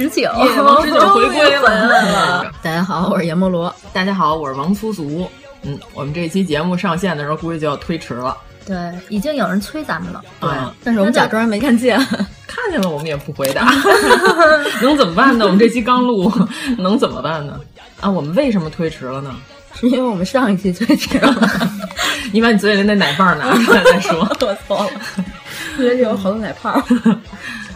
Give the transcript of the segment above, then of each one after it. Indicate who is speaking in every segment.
Speaker 1: 十九，
Speaker 2: 王十九回归了
Speaker 1: 回来了。
Speaker 2: 大家好，我是阎摩罗。大家好，我是王粗俗。嗯，我们这期节目上线的时候，估计就要推迟了。
Speaker 1: 对，已经有人催咱们了。
Speaker 2: 对，
Speaker 3: 但是我们假装没看见。
Speaker 2: 看见了，我们也不回答，能怎么办呢？我们这期刚录，能怎么办呢？啊，我们为什么推迟了呢？
Speaker 3: 是因为我们上一期推迟了。
Speaker 2: 你把你嘴里那奶棒拿出来再说。
Speaker 3: 我错了，因为有好多奶泡。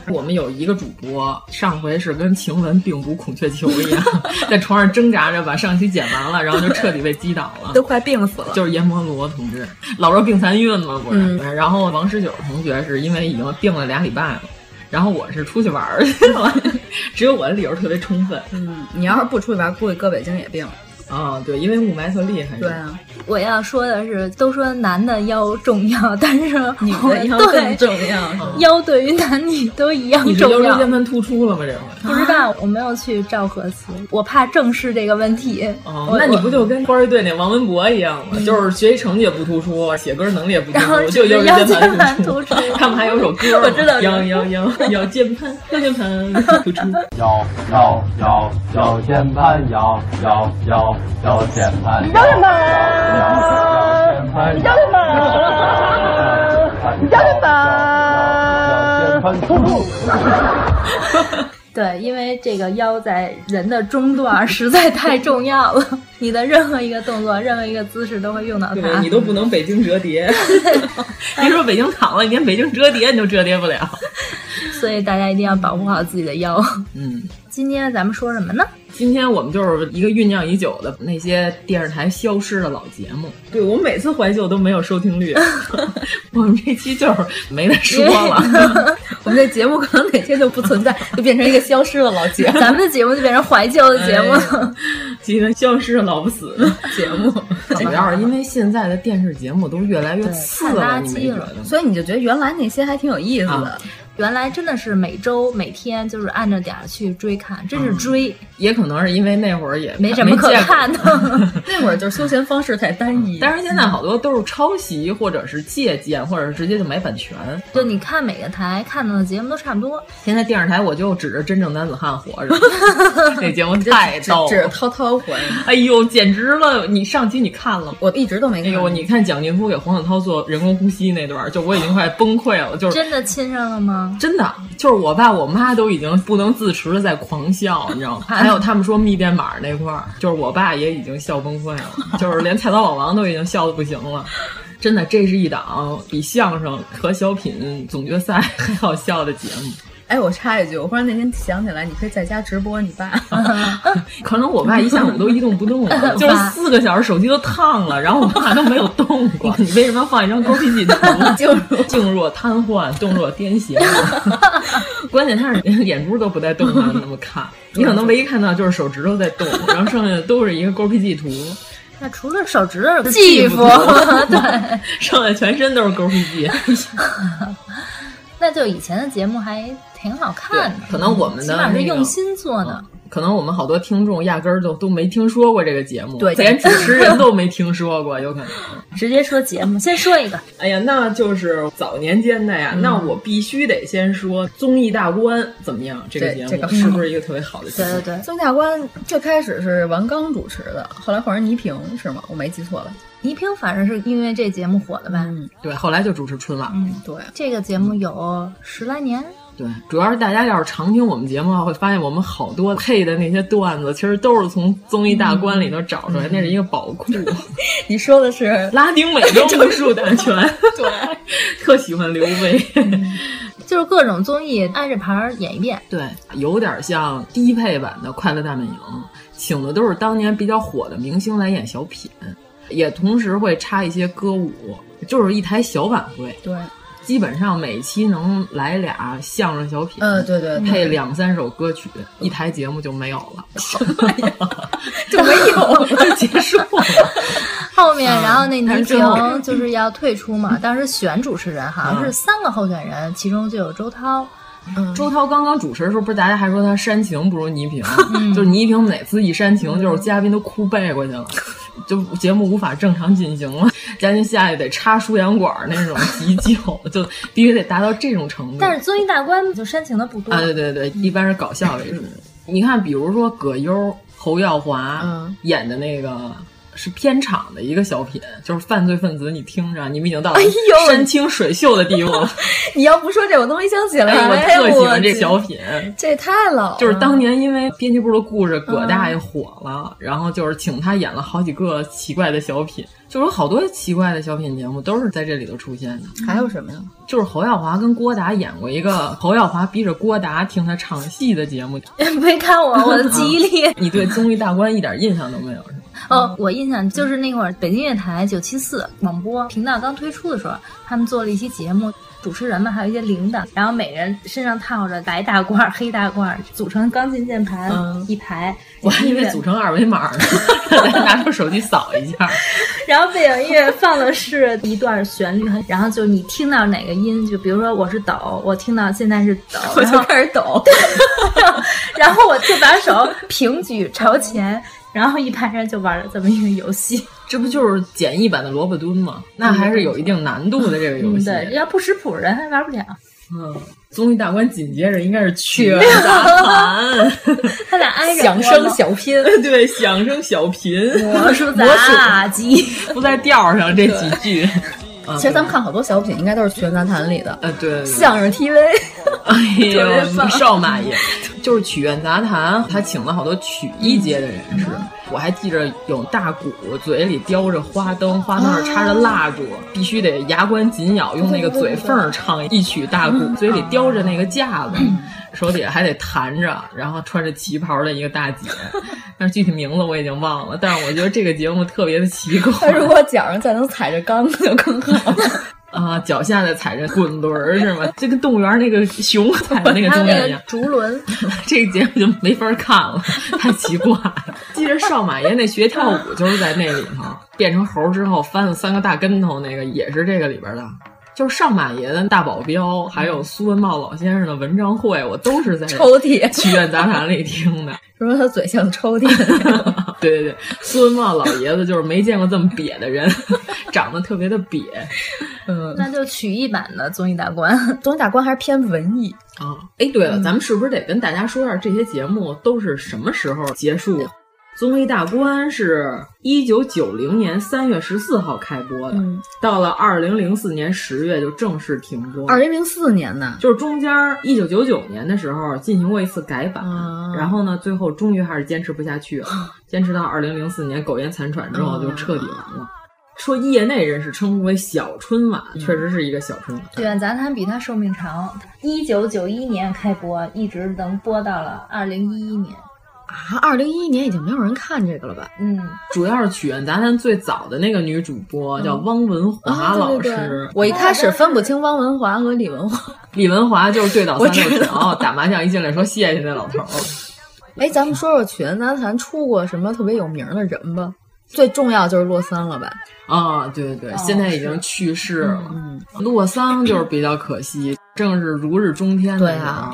Speaker 2: 我们有一个主播，上回是跟晴雯病毒孔雀球一样，在床上挣扎着把上期剪完了，然后就彻底被击倒了，
Speaker 3: 都快病死了。
Speaker 2: 就是阎摩罗同志，老弱病残孕嘛，不是？
Speaker 3: 嗯、
Speaker 2: 然后王十九同学是因为已经病了俩礼拜了。然后我是出去玩去了，只有我的理由特别充分。
Speaker 3: 嗯，你要是不出去玩，估计搁北京也病。
Speaker 2: 啊、哦，对，因为雾霾特厉害。
Speaker 3: 对啊，
Speaker 1: 我要说的是，都说男的腰重要，但是
Speaker 3: 女的腰更重要。
Speaker 1: 腰对于男女都一样重要。
Speaker 2: 你是腰椎间盘突出了吗？这回
Speaker 1: 不知道，我没有去照核磁，我怕正视这个问题。
Speaker 2: 哦，那你不就跟花儿队那王文博一样吗？嗯、就是学习成绩也不突出，写歌能力也不突出，就腰椎间盘突出。他们还有首歌，
Speaker 1: 我知道，
Speaker 2: 腰腰腰腰键盘，腰键盘 突出。
Speaker 4: 腰腰腰腰键盘，腰腰腰腰键盘。
Speaker 5: 你腰键盘，你腰键盘，你腰键盘，突出。
Speaker 1: 对，因为这个腰在人的中段实在太重要了，你的任何一个动作、任何一个姿势都会用到它。
Speaker 2: 你都不能北京折叠，别说北京躺了，你连北京折叠你都折叠不了。
Speaker 1: 所以大家一定要保护好自己的腰。
Speaker 2: 嗯，
Speaker 1: 今天咱们说什么呢？
Speaker 2: 今天我们就是一个酝酿已久的那些电视台消失的老节目。对我每次怀旧都没有收听率，我们这期就是没得说了。
Speaker 3: 我们这节目可能哪天就不存在，就变成一个消失的老节目。
Speaker 1: 咱们的节目就变成怀旧的节目，
Speaker 2: 一个消失的老不死的节目。主要是因为现在的电视节目都越来越次
Speaker 1: 了，你没
Speaker 2: 觉得？
Speaker 3: 所以你就觉得原来那些还挺有意思的。
Speaker 2: 啊
Speaker 1: 原来真的是每周每天就是按着点儿去追看，真是追。
Speaker 2: 嗯、也可能是因为那会儿也
Speaker 1: 没什么可看的，
Speaker 3: 那会儿就是休闲方式太单一。
Speaker 2: 但是现在好多都是抄袭，或者是借鉴，或者是直接就买版权。
Speaker 1: 就你看每个台看到的节目都差不多。
Speaker 2: 现在电视台我就指着真正男子汉活着，那节目太逗了，
Speaker 3: 指着涛涛活着。
Speaker 2: 哎呦，简直了！你上期你看了吗？
Speaker 3: 我一直都没看。
Speaker 2: 哎呦，你看蒋劲夫给黄子韬做人工呼吸那段，就我已经快崩溃了，就是
Speaker 1: 真的亲上了吗？
Speaker 2: 真的。就是我爸我妈都已经不能自持的在狂笑，你知道吗？还有他们说密电码那块儿，就是我爸也已经笑崩溃了，就是连菜刀老王都已经笑的不行了。真的，这是一档比相声和小品总决赛还好笑的节目。
Speaker 3: 哎，我插一句，我忽然那天想起来，你可以在家直播你爸。
Speaker 2: 可能我爸一下午都一动不动了，就是四个小时手机都烫了，然后我爸都没有动过。你为什么要放一张高脾气图？
Speaker 3: 静
Speaker 2: 若静若瘫痪，动若癫痫。关键他是连眼珠都不带动的那么看，你可能唯一看到就是手指头在动，然后剩下的都是一个勾脾气图。
Speaker 1: 那除了手指头技术，对，
Speaker 2: 剩下全身都是勾脾气。
Speaker 1: 那就以前的节目还挺好看的，
Speaker 2: 可能我们的、
Speaker 1: 起码是用心做的。
Speaker 2: 可能我们好多听众压根儿都都没听说过这个节目，
Speaker 1: 对
Speaker 2: 连主持人都没听说过，有可能。
Speaker 1: 直接说节目，先说一个。
Speaker 2: 哎呀，那就是早年间的呀，
Speaker 3: 嗯
Speaker 2: 那我必须得先说综艺大观怎么样？这个节目
Speaker 3: 这个
Speaker 2: 是不是一个特别好的节目？
Speaker 1: 对对对，
Speaker 3: 综艺大观最开始是王刚主持的，后来换成倪萍是吗？我没记错吧？
Speaker 1: 倪萍反正是因为这节目火的吧？
Speaker 3: 嗯，
Speaker 2: 对，后来就主持春晚。
Speaker 1: 嗯，
Speaker 3: 对，
Speaker 1: 这个节目有十来年。
Speaker 2: 对，主要是大家要是常听我们节目的话，会发现我们好多配的那些段子，其实都是从综艺大观里头找出来，那是一个宝库。
Speaker 3: 你说的是
Speaker 2: 拉丁美洲武术大全，对，特喜欢刘威。
Speaker 1: 就是各种综艺挨着牌儿演一遍，
Speaker 2: 对，有点像低配版的《快乐大本营》，请的都是当年比较火的明星来演小品，也同时会插一些歌舞，就是一台小晚会。
Speaker 3: 对，
Speaker 2: 基本上每期能来俩相声小品，
Speaker 3: 嗯，对对，
Speaker 2: 配两三首歌曲，一台节目就没有了，
Speaker 3: 就没有
Speaker 2: 就结束了。
Speaker 1: 后面，然后那倪萍就是要退出嘛，当时选主持人好像是三个候选人，其中就有周涛。
Speaker 2: 嗯、周涛刚刚主持的时候，不是大家还说他煽情不如倪萍，就是倪萍每次一煽情，就是嘉宾都哭背过去了，就节目无法正常进行了，嘉宾下去得插输氧管那种急救，就必须得达到这种程度。
Speaker 1: 但是综艺大观就煽情的不多
Speaker 2: 啊，对对对，一般是搞笑为主。你看，比如说葛优、侯耀华、
Speaker 3: 嗯、
Speaker 2: 演的那个。是片场的一个小品，就是犯罪分子，你听着，你们已经到了山清水秀的地步了。
Speaker 3: 你要不说这，我都没想起来。
Speaker 2: 哎、我特喜欢这小品，
Speaker 3: 这也太老了。
Speaker 2: 就是当年因为编辑部的故事，葛大爷火了，嗯、然后就是请他演了好几个奇怪的小品，就是有好多奇怪的小品节目都是在这里头出现的。
Speaker 3: 还有什么呀？
Speaker 2: 就是侯耀华跟郭达演过一个侯耀华逼着郭达听他唱戏的节目。
Speaker 1: 没看我，我的记忆力。
Speaker 2: 你对综艺大观一点印象都没有是吗？
Speaker 1: 哦，我印象就是那会儿北京乐台九七四广播频道刚推出的时候，他们做了一期节目，主持人们还有一些领导，然后每人身上套着白大褂、黑大褂，组成钢琴键盘、
Speaker 2: 嗯、
Speaker 1: 一排。
Speaker 2: 我还以为组成二维码呢，拿出手机扫一下。
Speaker 1: 然后背景音乐放的是一段旋律，然后就你听到哪个音，就比如说我是抖，我听到现在是抖，
Speaker 3: 我就开始抖，
Speaker 1: 然后我就把手平举朝前。然后一排人就玩了这么一个游戏，
Speaker 2: 这不就是简易版的萝卜蹲吗？那还是有一定难度的这个游戏。
Speaker 1: 嗯、对，要不识谱人还玩不了。
Speaker 2: 嗯，综艺大观紧接着应该是曲苑杂谈，
Speaker 1: 他俩挨着
Speaker 3: 响声小品，
Speaker 2: 对，响声小品，
Speaker 1: 魔术杂技，
Speaker 2: 不在调上这几句。
Speaker 3: 其实咱们看好多小品，应该都是曲苑杂谈里的。
Speaker 2: 呃，对，
Speaker 3: 相声 TV，
Speaker 2: 哎呦，少马爷，就是曲苑杂谈，他请了好多曲艺界的人士。我还记着有大鼓，嘴里叼着花灯，花灯上插着蜡烛，必须得牙关紧咬，用那个嘴缝唱一曲大鼓，嘴里叼着那个架子，手底下还得弹着，然后穿着旗袍的一个大姐，但是具体名字我已经忘了。但是我觉得这个节目特别的奇怪。
Speaker 3: 他如果脚上再能踩着缸子就更好了。
Speaker 2: 啊，脚下的踩着滚轮是吗？就跟动物园那个熊踩的那个东西一样。
Speaker 1: 竹轮，
Speaker 2: 这个节目就没法看了，太奇怪了。记着少马爷那学跳舞就是在那里头，变成猴之后翻了三个大跟头，那个也是这个里边的。就是上马爷的大保镖，还有苏文茂老先生的文章会，我都是在
Speaker 3: 抽屉
Speaker 2: 曲苑杂谈里听的。
Speaker 3: 说他嘴像抽屉。
Speaker 2: 对对对，苏文茂老爷子就是没见过这么瘪的人，长得特别的瘪。嗯，
Speaker 1: 那就曲艺版的综艺大观，
Speaker 3: 综艺大观还是偏文艺
Speaker 2: 啊。哎，对了，咱们是不是得跟大家说一下这些节目都是什么时候结束？综艺大观是一九九零年三月十四号开播的，
Speaker 3: 嗯、
Speaker 2: 到了二零零四年十月就正式停播。
Speaker 3: 二零零四年呢，
Speaker 2: 就是中间一九九九年的时候进行过一次改版，
Speaker 3: 啊、
Speaker 2: 然后呢，最后终于还是坚持不下去了，坚持到二零零四年苟延残喘之后就彻底完了。说业内人士称呼为小春晚，
Speaker 3: 嗯、
Speaker 2: 确实是一个小春晚。
Speaker 1: 曲苑杂谈比它寿命长，一九九一年开播，一直能播到了二零一一年。
Speaker 3: 啊，二零一一年已经没有人看这个了吧？
Speaker 1: 嗯，
Speaker 2: 主要是曲苑杂谈最早的那个女主播、嗯、叫汪文华老师、
Speaker 3: 啊对对对。我一开始分不清汪文华和李文华。
Speaker 2: 李文华就是对倒三六九，打麻将一进来说谢谢那老头。
Speaker 3: 哎，咱们说说曲苑杂谈出过什么特别有名的人吧？最重要就是洛桑了吧？
Speaker 2: 啊，对对对，
Speaker 1: 哦、
Speaker 2: 现在已经去世了。
Speaker 3: 嗯，
Speaker 2: 洛桑就是比较可惜，正是如日中天的
Speaker 3: 对啊。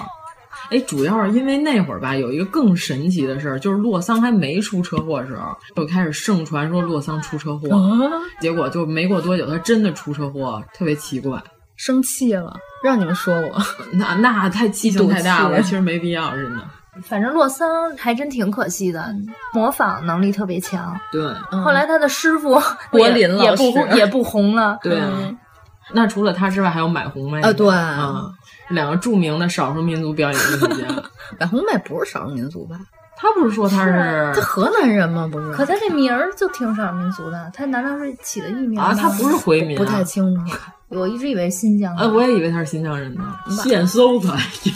Speaker 2: 哎，主要是因为那会儿吧，有一个更神奇的事儿，就是洛桑还没出车祸的时候，就开始盛传说洛桑出车祸，结果就没过多久，他真的出车祸，特别奇怪。
Speaker 3: 生气了，让你们说我，
Speaker 2: 那那太气性太大了，其实没必要，真的。
Speaker 1: 反正洛桑还真挺可惜的，模仿能力特别强。
Speaker 2: 对，
Speaker 1: 后来他的师傅
Speaker 3: 柏林
Speaker 1: 也
Speaker 3: 老师
Speaker 1: 不也不红了。
Speaker 2: 对啊。那除了他之外，还有买红妹
Speaker 3: 啊，对
Speaker 2: 啊，两个著名的少数民族表演艺术家。
Speaker 3: 买红妹不是少数民族吧？
Speaker 2: 他不是说他是
Speaker 3: 他河南人吗？不是？
Speaker 1: 可他这名儿就挺少数民族的，他难道是起的艺名
Speaker 2: 啊？他不是回民、啊，
Speaker 3: 不太清楚。
Speaker 1: 我一直以为新疆的。
Speaker 2: 呃，我也以为他是新疆人呢。现搜的就。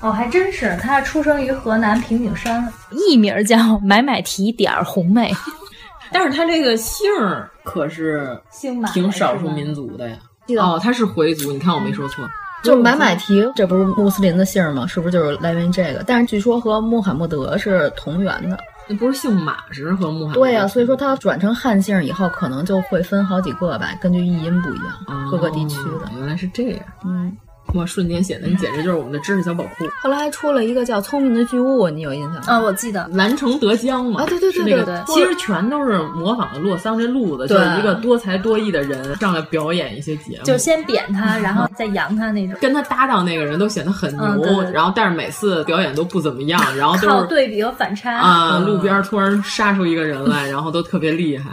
Speaker 1: 哦，还真是，他出生于河南平顶山，艺名叫买买提点儿红妹，
Speaker 2: 但是他这个姓儿可是
Speaker 1: 姓马，
Speaker 2: 挺少数民族的呀。哦，他是回族，你看我没说错。
Speaker 3: 就买买提，这不是穆斯林的姓吗？是不是就是来源于这个？但是据说和穆罕默德是同源的。
Speaker 2: 那不是姓马是和穆罕默德？
Speaker 3: 对呀、啊，所以说他转成汉姓以后，可能就会分好几个吧，根据译音不一样，
Speaker 2: 哦、
Speaker 3: 各个地区的。
Speaker 2: 原来是这样。
Speaker 3: 嗯。
Speaker 2: 哇！瞬间显得你简直就是我们的知识小宝库。
Speaker 3: 后来还出了一个叫《聪明的巨物》，你有印象吗？
Speaker 1: 啊，我记得
Speaker 2: 蓝城德江嘛。
Speaker 3: 啊，对对对
Speaker 2: 对
Speaker 3: 对。
Speaker 2: 其实全都是模仿的洛桑这路子，就是一个多才多艺的人上来表演一些节目，
Speaker 1: 就先贬他，然后再扬他那种。
Speaker 2: 跟他搭档那个人都显得很牛，然后但是每次表演都不怎么样，然后都
Speaker 1: 靠对比和反差
Speaker 2: 啊。路边突然杀出一个人来，然后都特别厉害。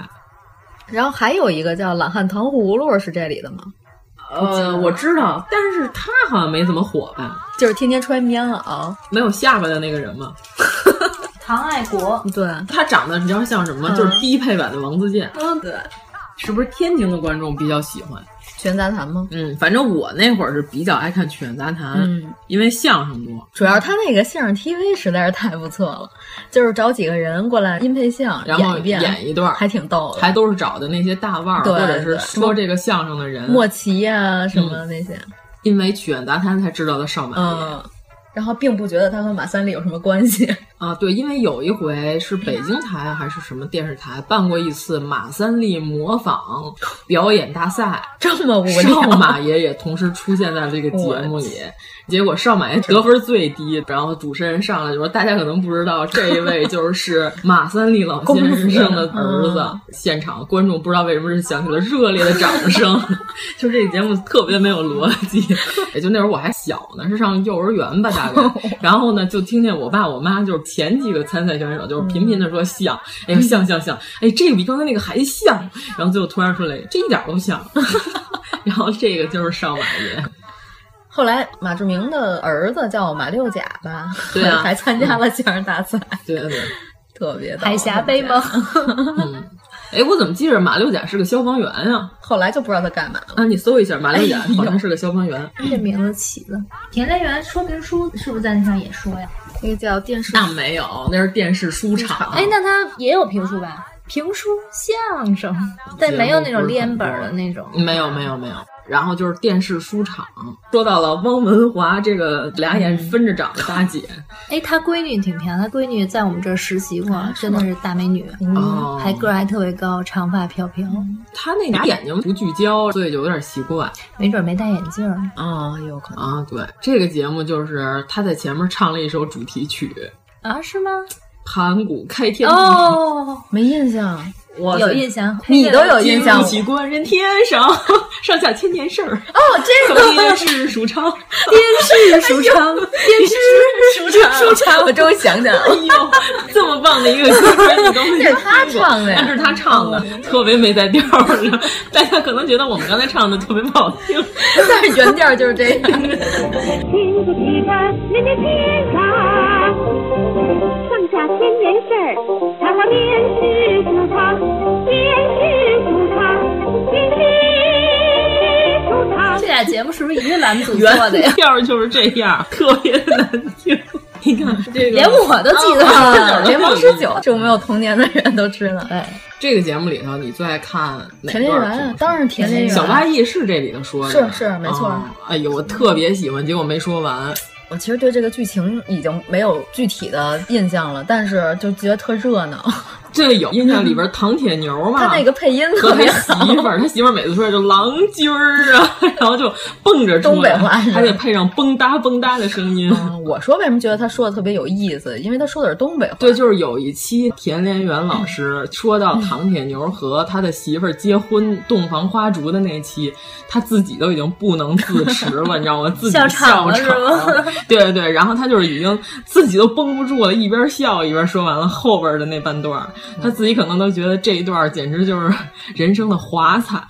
Speaker 3: 然后还有一个叫懒汉糖葫芦，是这里的吗？
Speaker 2: 呃，我知道，但是他好像没怎么火吧？
Speaker 3: 就是天天穿棉袄、
Speaker 2: 没有下巴的那个人嘛。
Speaker 1: 唐爱国，
Speaker 3: 对
Speaker 2: 他长得你知道像什么？嗯、就是低配版的王自健。
Speaker 3: 嗯，对，
Speaker 2: 是不是天津的观众比较喜欢？
Speaker 3: 曲苑杂谈吗？
Speaker 2: 嗯，反正我那会儿是比较爱看曲苑杂谈，
Speaker 3: 嗯，
Speaker 2: 因为相声多。
Speaker 3: 主要他那个相声 TV 实在是太不错了，就是找几个人过来音配相，
Speaker 2: 然后
Speaker 3: 演一
Speaker 2: 段，
Speaker 3: 还挺逗的。
Speaker 2: 还都是找的那些大腕儿，或者是说这个相声的人，
Speaker 3: 莫奇呀、啊、什么那些。
Speaker 2: 嗯、因为曲苑杂谈才知道的上马。
Speaker 3: 嗯然后并不觉得他和马三立有什么关系。
Speaker 2: 啊，对，因为有一回是北京台还是什么电视台办过一次马三立模仿表演大赛，
Speaker 3: 这么无聊，
Speaker 2: 少马爷也同时出现在这个节目里，结果少马爷得分最低，然后主持人上来就说：“大家可能不知道，这一位就是马三立老先生的儿子。
Speaker 3: 嗯”
Speaker 2: 现场观众不知道为什么是响起了热烈的掌声，就这个节目特别没有逻辑。也就那会儿我还小呢，是上幼儿园吧，大概。然后呢，就听见我爸我妈就是前几个参赛选手就是频频的说像，哎呀像像像，哎这个比刚才那个还像，然后最后突然说了这一点都像，然后这个就是少马爷。
Speaker 3: 后来马志明的儿子叫马六甲吧，
Speaker 2: 对啊，
Speaker 3: 还参加了相声大赛，
Speaker 2: 对对，
Speaker 3: 特别
Speaker 1: 海峡杯吗？
Speaker 2: 嗯，哎，我怎么记着马六甲是个消防员呀？
Speaker 3: 后来就不知道他干嘛了。
Speaker 2: 啊，你搜一下马六甲，好像是个消防员。
Speaker 1: 这名字起的。田连元说评书是不是在那上也说呀？
Speaker 3: 那个叫电视，
Speaker 2: 那没有，那是电视书场。
Speaker 1: 哎，那他也有评书吧？评书相声，但没有那种连本的那种。
Speaker 2: 没有，没有，没有。然后就是电视书场，说到了汪文华这个俩眼分着长的大姐，
Speaker 1: 哎，她闺女挺漂亮，她闺女在我们这儿实习过，真的是大美女，
Speaker 2: 哦，
Speaker 1: 还个儿还特别高，长发飘飘。
Speaker 2: 她那俩眼睛不聚焦，所以就有点奇怪，
Speaker 1: 没准没戴眼镜
Speaker 3: 啊，有可能
Speaker 2: 啊。对，这个节目就是她在前面唱了一首主题曲
Speaker 1: 啊，是吗？
Speaker 2: 盘古开天地
Speaker 1: 哦，
Speaker 3: 没印象。
Speaker 2: 我
Speaker 1: 有印象，
Speaker 3: 你都有印象。
Speaker 2: 起观人天上，上下千年事儿。
Speaker 3: 哦，这个
Speaker 2: 电视书场，
Speaker 1: 电视书场，电视
Speaker 2: 书场，
Speaker 3: 书场，我终于想起来了。
Speaker 2: 哎呦，这么棒的一个歌，你都没
Speaker 3: 是他唱的呀？
Speaker 2: 那是他唱的，特别没在调上。大家可能觉得我们刚才唱的特别不好听，
Speaker 3: 但是原调就是这样。
Speaker 6: 下千年事儿，他和电视书场，电视书场，电视书场。
Speaker 1: 这俩节目是不是一个栏目组做的呀？
Speaker 2: 调就是这样，特别难听。你看这个，
Speaker 1: 连我都记得
Speaker 3: 了。联盟十九，这没有童年的人都知道。
Speaker 1: 哎，
Speaker 2: 这个节目里头，你最爱看哪
Speaker 3: 田连元？当然田连元。
Speaker 2: 小八义是这里头说的，
Speaker 3: 是是没错。
Speaker 2: 哎呦，我特别喜欢，结果没说完。
Speaker 3: 我其实对这个剧情已经没有具体的印象了，但是就觉得特热闹。
Speaker 2: 这有印象里边唐铁牛嘛？
Speaker 3: 他那个配音
Speaker 2: 和他
Speaker 3: 特别
Speaker 2: 媳妇儿，他媳妇儿每次出来就郎君儿啊，然后就蹦着出来，
Speaker 3: 东北话
Speaker 2: 还得配上蹦哒蹦哒的声音。
Speaker 3: 嗯我说为什么觉得他说的特别有意思？因为他说的是东北话。
Speaker 2: 对，就是有一期田连元老师说到唐铁牛和他的媳妇儿结婚洞房花烛的那期，他自己都已经不能自持了，你知道吗？自己
Speaker 1: 笑
Speaker 2: 笑
Speaker 1: 场了
Speaker 2: 对对对，然后他就是已经自己都绷不住了，一边笑一边说完了后边的那半段儿，他自己可能都觉得这一段简直就是人生的华彩。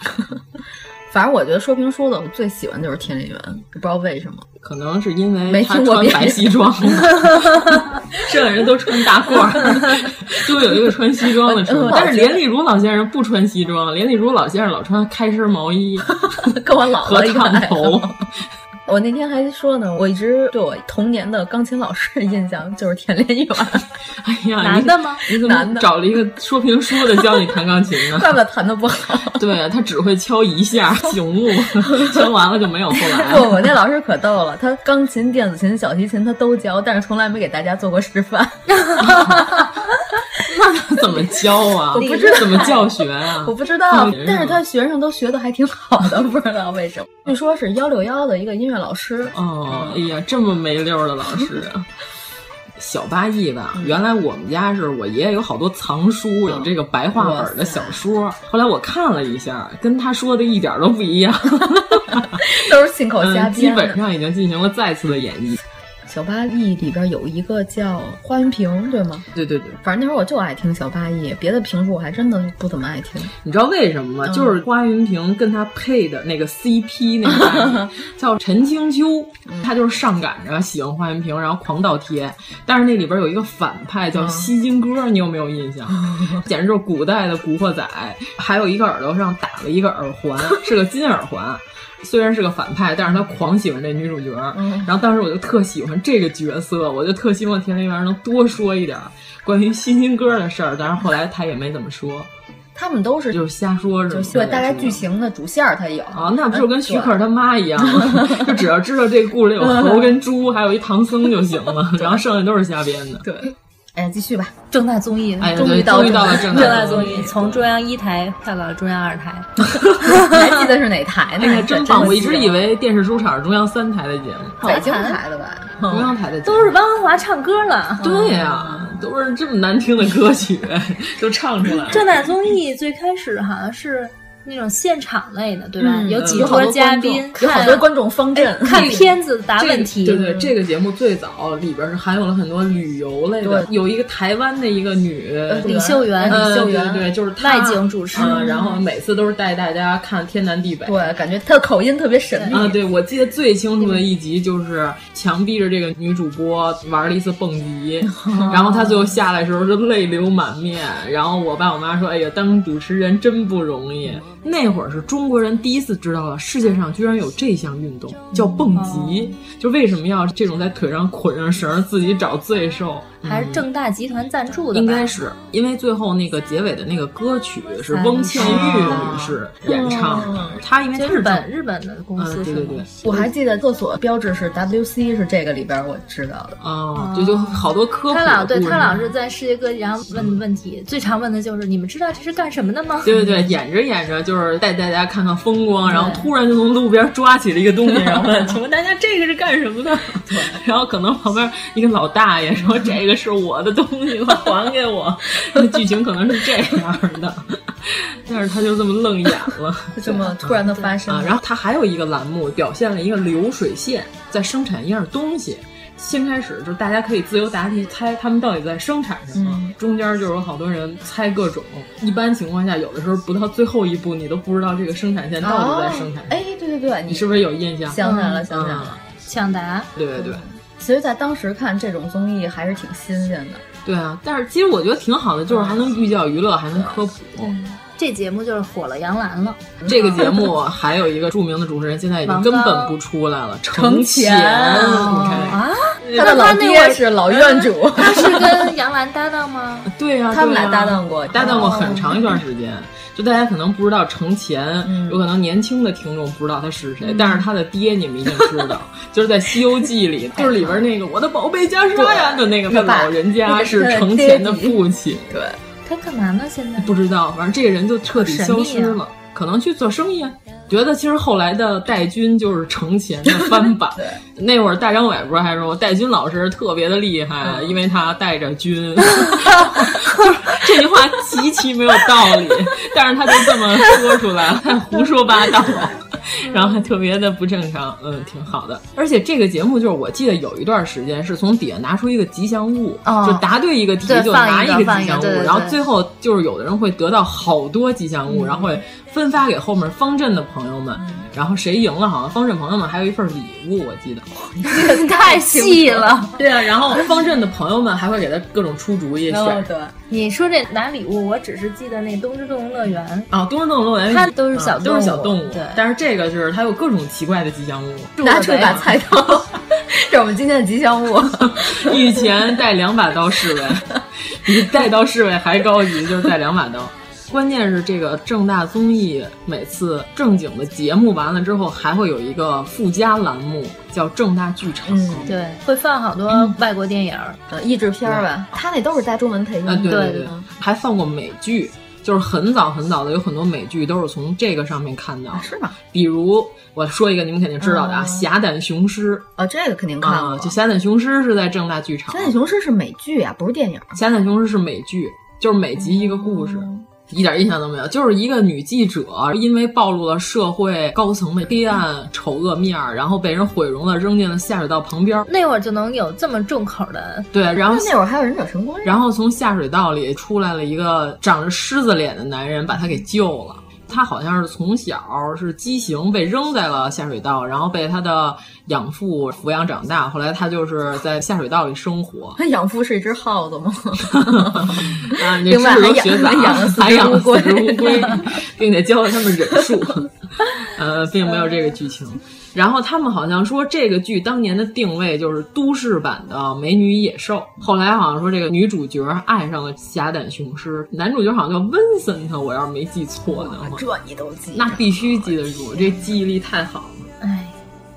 Speaker 3: 反正我觉得说评书的我最喜欢就是田连元，不知道为什么。
Speaker 2: 可能是因为他
Speaker 3: 没听过
Speaker 2: 穿白西装，剩下人都穿大褂儿，就有一个穿西装的。但是连丽如老先生不穿西装，连丽如老先生老穿开衫毛衣
Speaker 3: 跟我老
Speaker 2: 和烫头
Speaker 3: 好。我那天还说呢，我一直对我童年的钢琴老师的印象就是田连元，
Speaker 2: 哎呀，
Speaker 1: 男的吗？
Speaker 2: 你怎
Speaker 3: 男的
Speaker 2: 么找了一个说评书的教你弹钢琴呢？
Speaker 3: 怪不得弹的不好。
Speaker 2: 对啊，他只会敲一下醒目，敲完了就没有后来
Speaker 3: 不，
Speaker 2: 了。
Speaker 3: 我那老师可逗了，他钢琴、电子琴、小提琴他都教，但是从来没给大家做过示范。
Speaker 2: 怎么教啊？
Speaker 3: 我不知道
Speaker 2: 怎么教学啊？
Speaker 3: 我不知道
Speaker 2: 嗯，
Speaker 3: 但是他学生都学的还挺好的，不知道为什么。据说是幺六幺的一个音乐老师。
Speaker 2: 哦，哎呀，这么没溜儿的老师啊！小八义吧，原来我们家是我爷爷有好多藏书，有这个白话本的小说。后来我看了一下，跟他说的一点都不一样，
Speaker 3: 都是信口瞎
Speaker 2: 嗯，基。本上已经进行了再次的演绎。
Speaker 3: 小八义里边有一个叫花云平，对吗？
Speaker 2: 对对对，
Speaker 3: 反正那会儿我就爱听小八义，别的评书我还真的不怎么爱听。
Speaker 2: 你知道为什么吗？
Speaker 3: 嗯
Speaker 2: 就是花云平跟他配的那个 CP 那个 叫陈清秋，他就是上赶着喜欢花云平，然后狂倒贴。但是那里边有一个反派叫西金哥，你有没有印象？简直就是古代的古惑仔，还有一个耳朵上打了一个耳环，是个金耳环。虽然是个反派，但是他狂喜欢这女主角。然后当时我就特喜欢这个角色，我就特希望田连元能多说一点关于西金哥的事儿。但是后来他也没怎么说。
Speaker 3: 他们都是
Speaker 2: 就是瞎说，是吗？
Speaker 3: 对，大概剧情的主线儿他有
Speaker 2: 啊，那不就跟徐克他妈一样吗？就只要知道这个故事里有猴跟猪，还有一唐僧就行了，然后剩下都是瞎编的。
Speaker 3: 对，哎，继续吧。
Speaker 1: 正大综艺，
Speaker 2: 哎，
Speaker 3: 终于
Speaker 2: 到终于到了
Speaker 1: 正
Speaker 2: 大
Speaker 1: 大综艺，从中央一台跳到了中央二台。
Speaker 3: 你还记得是哪台呢？
Speaker 2: 哎呀，真棒！我一直以为电视主场是中央三台的节目，
Speaker 3: 北京台的吧？
Speaker 2: 中央台的节目
Speaker 1: 都是汪华唱歌了。
Speaker 2: 对呀，都是这么难听的歌曲 都唱出来了。
Speaker 1: 正大综艺最开始好像是。那种现场类的，对吧？
Speaker 3: 嗯、
Speaker 1: 有几桌嘉宾，
Speaker 3: 有好多观众方阵、
Speaker 1: 哎、看片子答问题。
Speaker 2: 对对，这个节目最早里边是含有了很多旅游类的，有一个台湾的一个女
Speaker 1: 李秀媛，
Speaker 2: 呃、
Speaker 3: 李秀媛
Speaker 2: 对对，就是
Speaker 1: 外景主持、
Speaker 2: 嗯，然后每次都是带大家看天南地北。
Speaker 3: 对，感觉她的口音特别神秘
Speaker 2: 啊。对，我记得最清楚的一集就是强逼着这个女主播玩了一次蹦极，然后她最后下来的时候就泪流满面。然后我爸我妈说：“哎呀，当主持人真不容易。”那会儿是中国人第一次知道了世界上居然有这项运动叫蹦极，就为什么要这种在腿上捆上绳自己找罪受？
Speaker 1: 还是正大集团赞助的？
Speaker 2: 应该是，因为最后那个结尾的那个歌曲是翁倩玉女士演唱的，她因为
Speaker 1: 日本日本的公司，
Speaker 2: 对对对。
Speaker 3: 我还记得厕所标志是 WC，是这个里边我知道的。
Speaker 2: 哦，就就好多科普。
Speaker 1: 他老对他老是在世界各地然后问问题，最常问的就是你们知道这是干什么的吗？
Speaker 2: 对对对，演着演着就是带大家看看风光，然后突然就从路边抓起了一个东西，然后问：“请问大家这个是干什么的？” 对，然后可能旁边一个老大爷说：“这个是我的东西，快还给我。”那剧情可能是这样的，但是他就这么愣眼了，
Speaker 3: 就这么突然的发生。
Speaker 2: 啊，然后他还有一个栏目表现了一个流水线在生产一样东西。先开始就是大家可以自由答题猜他们到底在生产什么，
Speaker 3: 嗯、
Speaker 2: 中间就有好多人猜各种。一般情况下，有的时候不到最后一步，你都不知道这个生产线到底在生产。
Speaker 3: 哦、哎，对对对，
Speaker 2: 你是不是有印象？
Speaker 3: 想起来了，想起来了，
Speaker 1: 抢答。
Speaker 2: 对对对。
Speaker 3: 其实，在当时看这种综艺还是挺新鲜的。
Speaker 2: 对啊，但是其实我觉得挺好的，就是还能寓教于乐，还能科普。
Speaker 1: 嗯这节目就是火了杨澜了。
Speaker 2: 这个节目还有一个著名的主持人，现在已经根本不出来了，程
Speaker 3: 前。
Speaker 1: 啊，
Speaker 3: 他的老爹是老院主，
Speaker 1: 他是跟杨澜搭档吗？
Speaker 2: 对呀、啊，
Speaker 3: 他们俩搭档过，
Speaker 2: 搭档过很长一段时间。就大家可能不知道程前，
Speaker 3: 嗯、
Speaker 2: 有可能年轻的听众不知道他是谁，嗯、但是他的爹你们一定知道，就是在《西游记》里，就是里边那个我的宝贝袈裟呀的那个他老人家是程前的父亲。
Speaker 3: 对。
Speaker 1: 干嘛呢？现在
Speaker 2: 不知道，反正这个人就彻底消失了，
Speaker 1: 啊、
Speaker 2: 可能去做生意啊。觉得其实后来的戴军就是程前的翻版。那会儿大张伟不是还说戴军老师特别的厉害，
Speaker 3: 嗯、
Speaker 2: 因为他带着军。这句话极其没有道理，但是他就这么说出来，他胡说八道。然后还特别的不正常，嗯，挺好的。而且这个节目就是我记得有一段时间是从底下拿出一个吉祥物，
Speaker 1: 哦、
Speaker 2: 就答对一个题就拿
Speaker 1: 一
Speaker 2: 个吉祥物，然后最后就是有的人会得到好多吉祥物，
Speaker 1: 嗯、
Speaker 2: 然后会分发给后面方阵的朋友们。
Speaker 1: 嗯、
Speaker 2: 然后谁赢了，好像方阵朋友们还有一份礼物，我记得。
Speaker 1: 太细了。
Speaker 2: 对啊，然后方阵的朋友们还会给他各种出主意选。
Speaker 1: 哦、对，你说这拿礼物，我只是记得那东芝动物乐园
Speaker 2: 啊，东芝动物乐园
Speaker 1: 它都是小、
Speaker 2: 啊、都是小动物，
Speaker 1: 对。
Speaker 2: 但是这个就是它有各种奇怪的吉祥物，
Speaker 3: 拿出一把 菜刀，这是我们今天的吉祥物。
Speaker 2: 御前带两把刀侍卫，比带刀侍卫还高级，就是带两把刀。关键是这个正大综艺每次正经的节目完了之后，还会有一个附加栏目叫正大剧场。
Speaker 1: 嗯，对，会放好多外国电影、
Speaker 3: 呃译制片吧。他那都是带中文配音
Speaker 2: 啊，对
Speaker 1: 对
Speaker 2: 对，还放过美剧。就是很早很早的，有很多美剧都是从这个上面看到，
Speaker 3: 是吗？
Speaker 2: 比如我说一个你们肯定知道的啊，《侠胆雄狮》
Speaker 3: 啊，这个肯定看
Speaker 2: 过。就《侠胆雄狮》是在正大剧场，《
Speaker 3: 侠胆雄狮》是美剧啊，不是电影。
Speaker 2: 《侠胆雄狮》是美剧，就是每集一个故事。一点印象都没有，就是一个女记者，因为暴露了社会高层的黑暗丑恶面儿，然后被人毁容了，扔进了下水道旁边。
Speaker 1: 那会儿就能有这么重口的，
Speaker 2: 对，然后
Speaker 3: 那会儿还有忍者神龟，
Speaker 2: 然后从下水道里出来了一个长着狮子脸的男人，把他给救了。他好像是从小是畸形，被扔在了下水道，然后被他的养父抚养长大。后来他就是在下水道里生活。
Speaker 3: 他养父是一只耗子吗？
Speaker 2: 啊，你这知识都学杂了，还养了四只乌龟，并且教了他们忍术。呃，并没有这个剧情。然后他们好像说这个剧当年的定位就是都市版的《美女野兽》。后来好像说这个女主角爱上了侠胆雄狮，男主角好像叫温森特，我要是没记错的话。
Speaker 3: 这你都记？
Speaker 2: 那必须记得住，这记忆力太好了。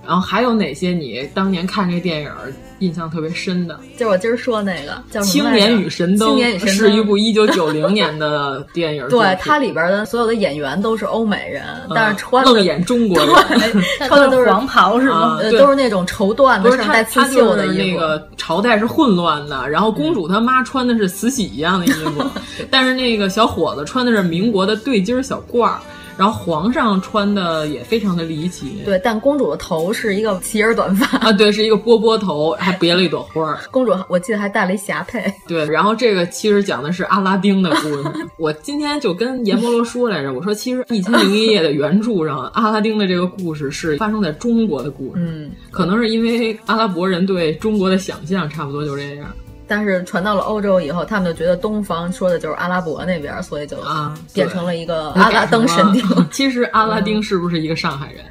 Speaker 1: 哎。
Speaker 2: 然后还有哪些你当年看这电影印象特别深的？
Speaker 3: 就是我今儿说那个叫《
Speaker 2: 青年与神灯》，
Speaker 3: 青年与神灯
Speaker 2: 是一部一九九零年的电影。
Speaker 3: 对，它里边的所有的演员都是欧美人，
Speaker 2: 嗯、
Speaker 3: 但是穿
Speaker 2: 愣演中国人，
Speaker 3: 穿的都是
Speaker 1: 黄袍是吗？
Speaker 3: 呃、都是那种绸缎的，上带刺绣的衣服。
Speaker 2: 那个朝代是混乱的，然后公主她妈穿的是慈禧一样的衣服，但是那个小伙子穿的是民国的对襟小褂儿。然后皇上穿的也非常的离奇，
Speaker 3: 对，但公主的头是一个齐耳短发
Speaker 2: 啊，对，是一个波波头，还别了一朵花儿。
Speaker 3: 公主我记得还戴了一霞帔。
Speaker 2: 对，然后这个其实讲的是阿拉丁的故事。我今天就跟阎摩罗说来着，我说其实《一千零一夜》的原著上，阿拉丁的这个故事是发生在中国的故事，
Speaker 3: 嗯，
Speaker 2: 可能是因为阿拉伯人对中国的想象差不多就这样。
Speaker 3: 但是传到了欧洲以后，他们就觉得东方说的就是阿拉伯那边，所以就
Speaker 2: 啊
Speaker 3: 变成了一个阿拉登神丁。
Speaker 2: 其实阿拉丁是不是一个上海人？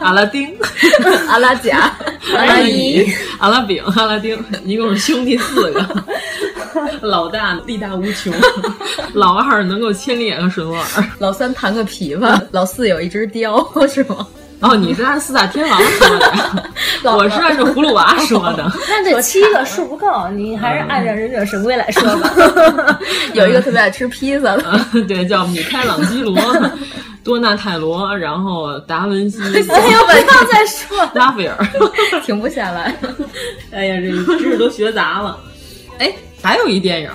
Speaker 2: 阿拉丁、
Speaker 3: 阿拉甲、
Speaker 2: 阿拉乙、阿拉丙、阿拉丁，一共是兄弟四个。老大力大无穷，老二能够千里眼和顺风耳，
Speaker 3: 老三弹个琵琶，老四有一只雕，是吗？
Speaker 2: 哦，你是按四大天王说的，我是按照葫芦娃 说的。
Speaker 1: 那这七个数不够，你还是按照忍者神龟来说吧。
Speaker 3: 有一个特别爱吃披萨的，
Speaker 2: 对，叫米开朗基罗、多纳泰罗，然后达文西。
Speaker 1: 哎呀，不要再说
Speaker 2: 拉斐尔，
Speaker 3: 停不下来。
Speaker 2: 哎呀，这知识都学杂了。哎，还有一电影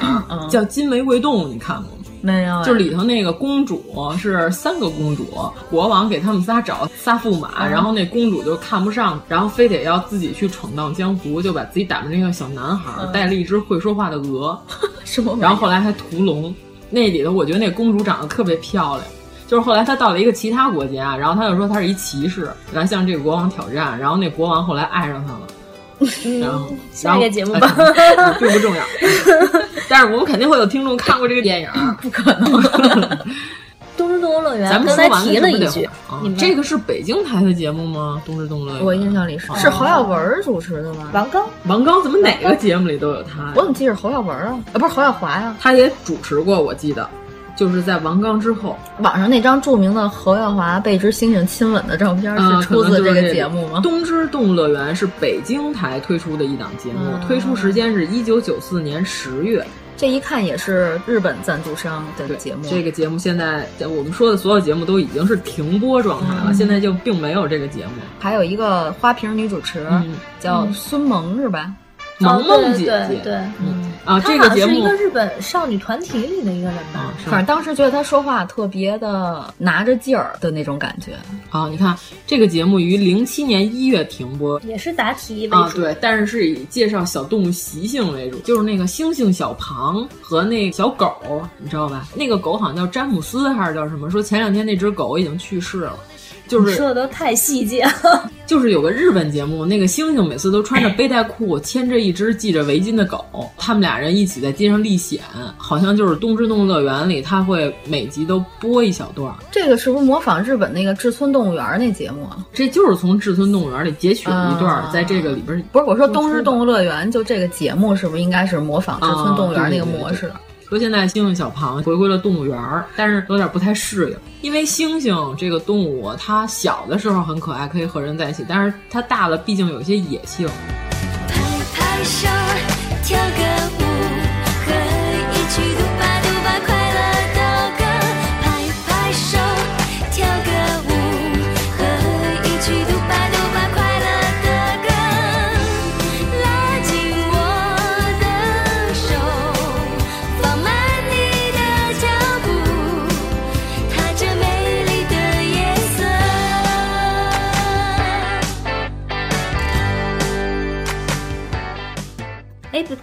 Speaker 2: 叫《金玫瑰洞》，你看过吗？
Speaker 3: 没有，
Speaker 2: 就里头那个公主是三个公主，国王给他们仨找仨驸马，然后那公主就看不上，然后非得要自己去闯荡江湖，就把自己打扮成一个小男孩，带了一只会说话的鹅，
Speaker 3: 什么？
Speaker 2: 然后后来还屠龙。那里头我觉得那公主长得特别漂亮，就是后来她到了一个其他国家，然后她就说她是一骑士，来向这个国王挑战，然后那国王后来爱上她了。然后，
Speaker 1: 下一个节目吧，
Speaker 2: 并不重要。但是我们肯定会有听众看过这个电影，
Speaker 3: 不可能。
Speaker 1: 东之动物乐园，
Speaker 2: 咱们刚才
Speaker 1: 提了一句，
Speaker 2: 啊，这个是北京台的节目吗？东之动物乐园，
Speaker 3: 我印象里是是侯耀文主持的吗？
Speaker 1: 王刚，
Speaker 2: 王刚怎么哪个节目里都有他？
Speaker 3: 我怎么记着侯耀文啊？啊，不是侯耀华呀？
Speaker 2: 他也主持过，我记得。就是在王刚之后，
Speaker 3: 网上那张著名的侯耀华被一只猩猩亲吻的照片是出自这个节目吗？
Speaker 2: 呃、东芝动物乐园是北京台推出的一档节目，嗯、推出时间是一九九四年十月。
Speaker 3: 这一看也是日本赞助商的节目。
Speaker 2: 这个节目现在我们说的所有节目都已经是停播状态了，
Speaker 3: 嗯、
Speaker 2: 现在就并没有这个节目。
Speaker 3: 还有一个花瓶女主持、
Speaker 2: 嗯、
Speaker 3: 叫孙萌，是吧？
Speaker 2: 萌萌姐姐，
Speaker 1: 哦、对对，
Speaker 2: 嗯啊，这个节目
Speaker 1: 是一个日本少女团体里的一个人吧。
Speaker 3: 反正当时觉得她说话特别的拿着劲儿的那种感觉。
Speaker 2: 啊，你看这个节目于零七年一月停播，
Speaker 1: 也是答题为
Speaker 2: 主啊，对，但是是以介绍小动物习性为主，就是那个猩猩小庞和那小狗，你知道吧？那个狗好像叫詹姆斯还是叫什么？说前两天那只狗已经去世了。就是
Speaker 1: 说的都太细节了，
Speaker 2: 就是有个日本节目，那个猩猩每次都穿着背带裤，牵着一只系着围巾的狗，他们俩人一起在街上历险，好像就是《东之动物乐园》里，他会每集都播一小段。
Speaker 3: 这个是不是模仿日本那个志村动物园那节目啊？
Speaker 2: 这就是从志村动物园里截取了一段，
Speaker 3: 啊、
Speaker 2: 在这个里边。
Speaker 3: 不是我说《东之动物乐园》就这个节目是不是应该是模仿志村动物园那个模式？
Speaker 2: 啊对对对对说现在猩猩小庞回归了动物园儿，但是有点不太适应，因为猩猩这个动物，它小的时候很可爱，可以和人在一起，但是它大了，毕竟有些野性。
Speaker 7: 拍拍手，跳个舞，和一起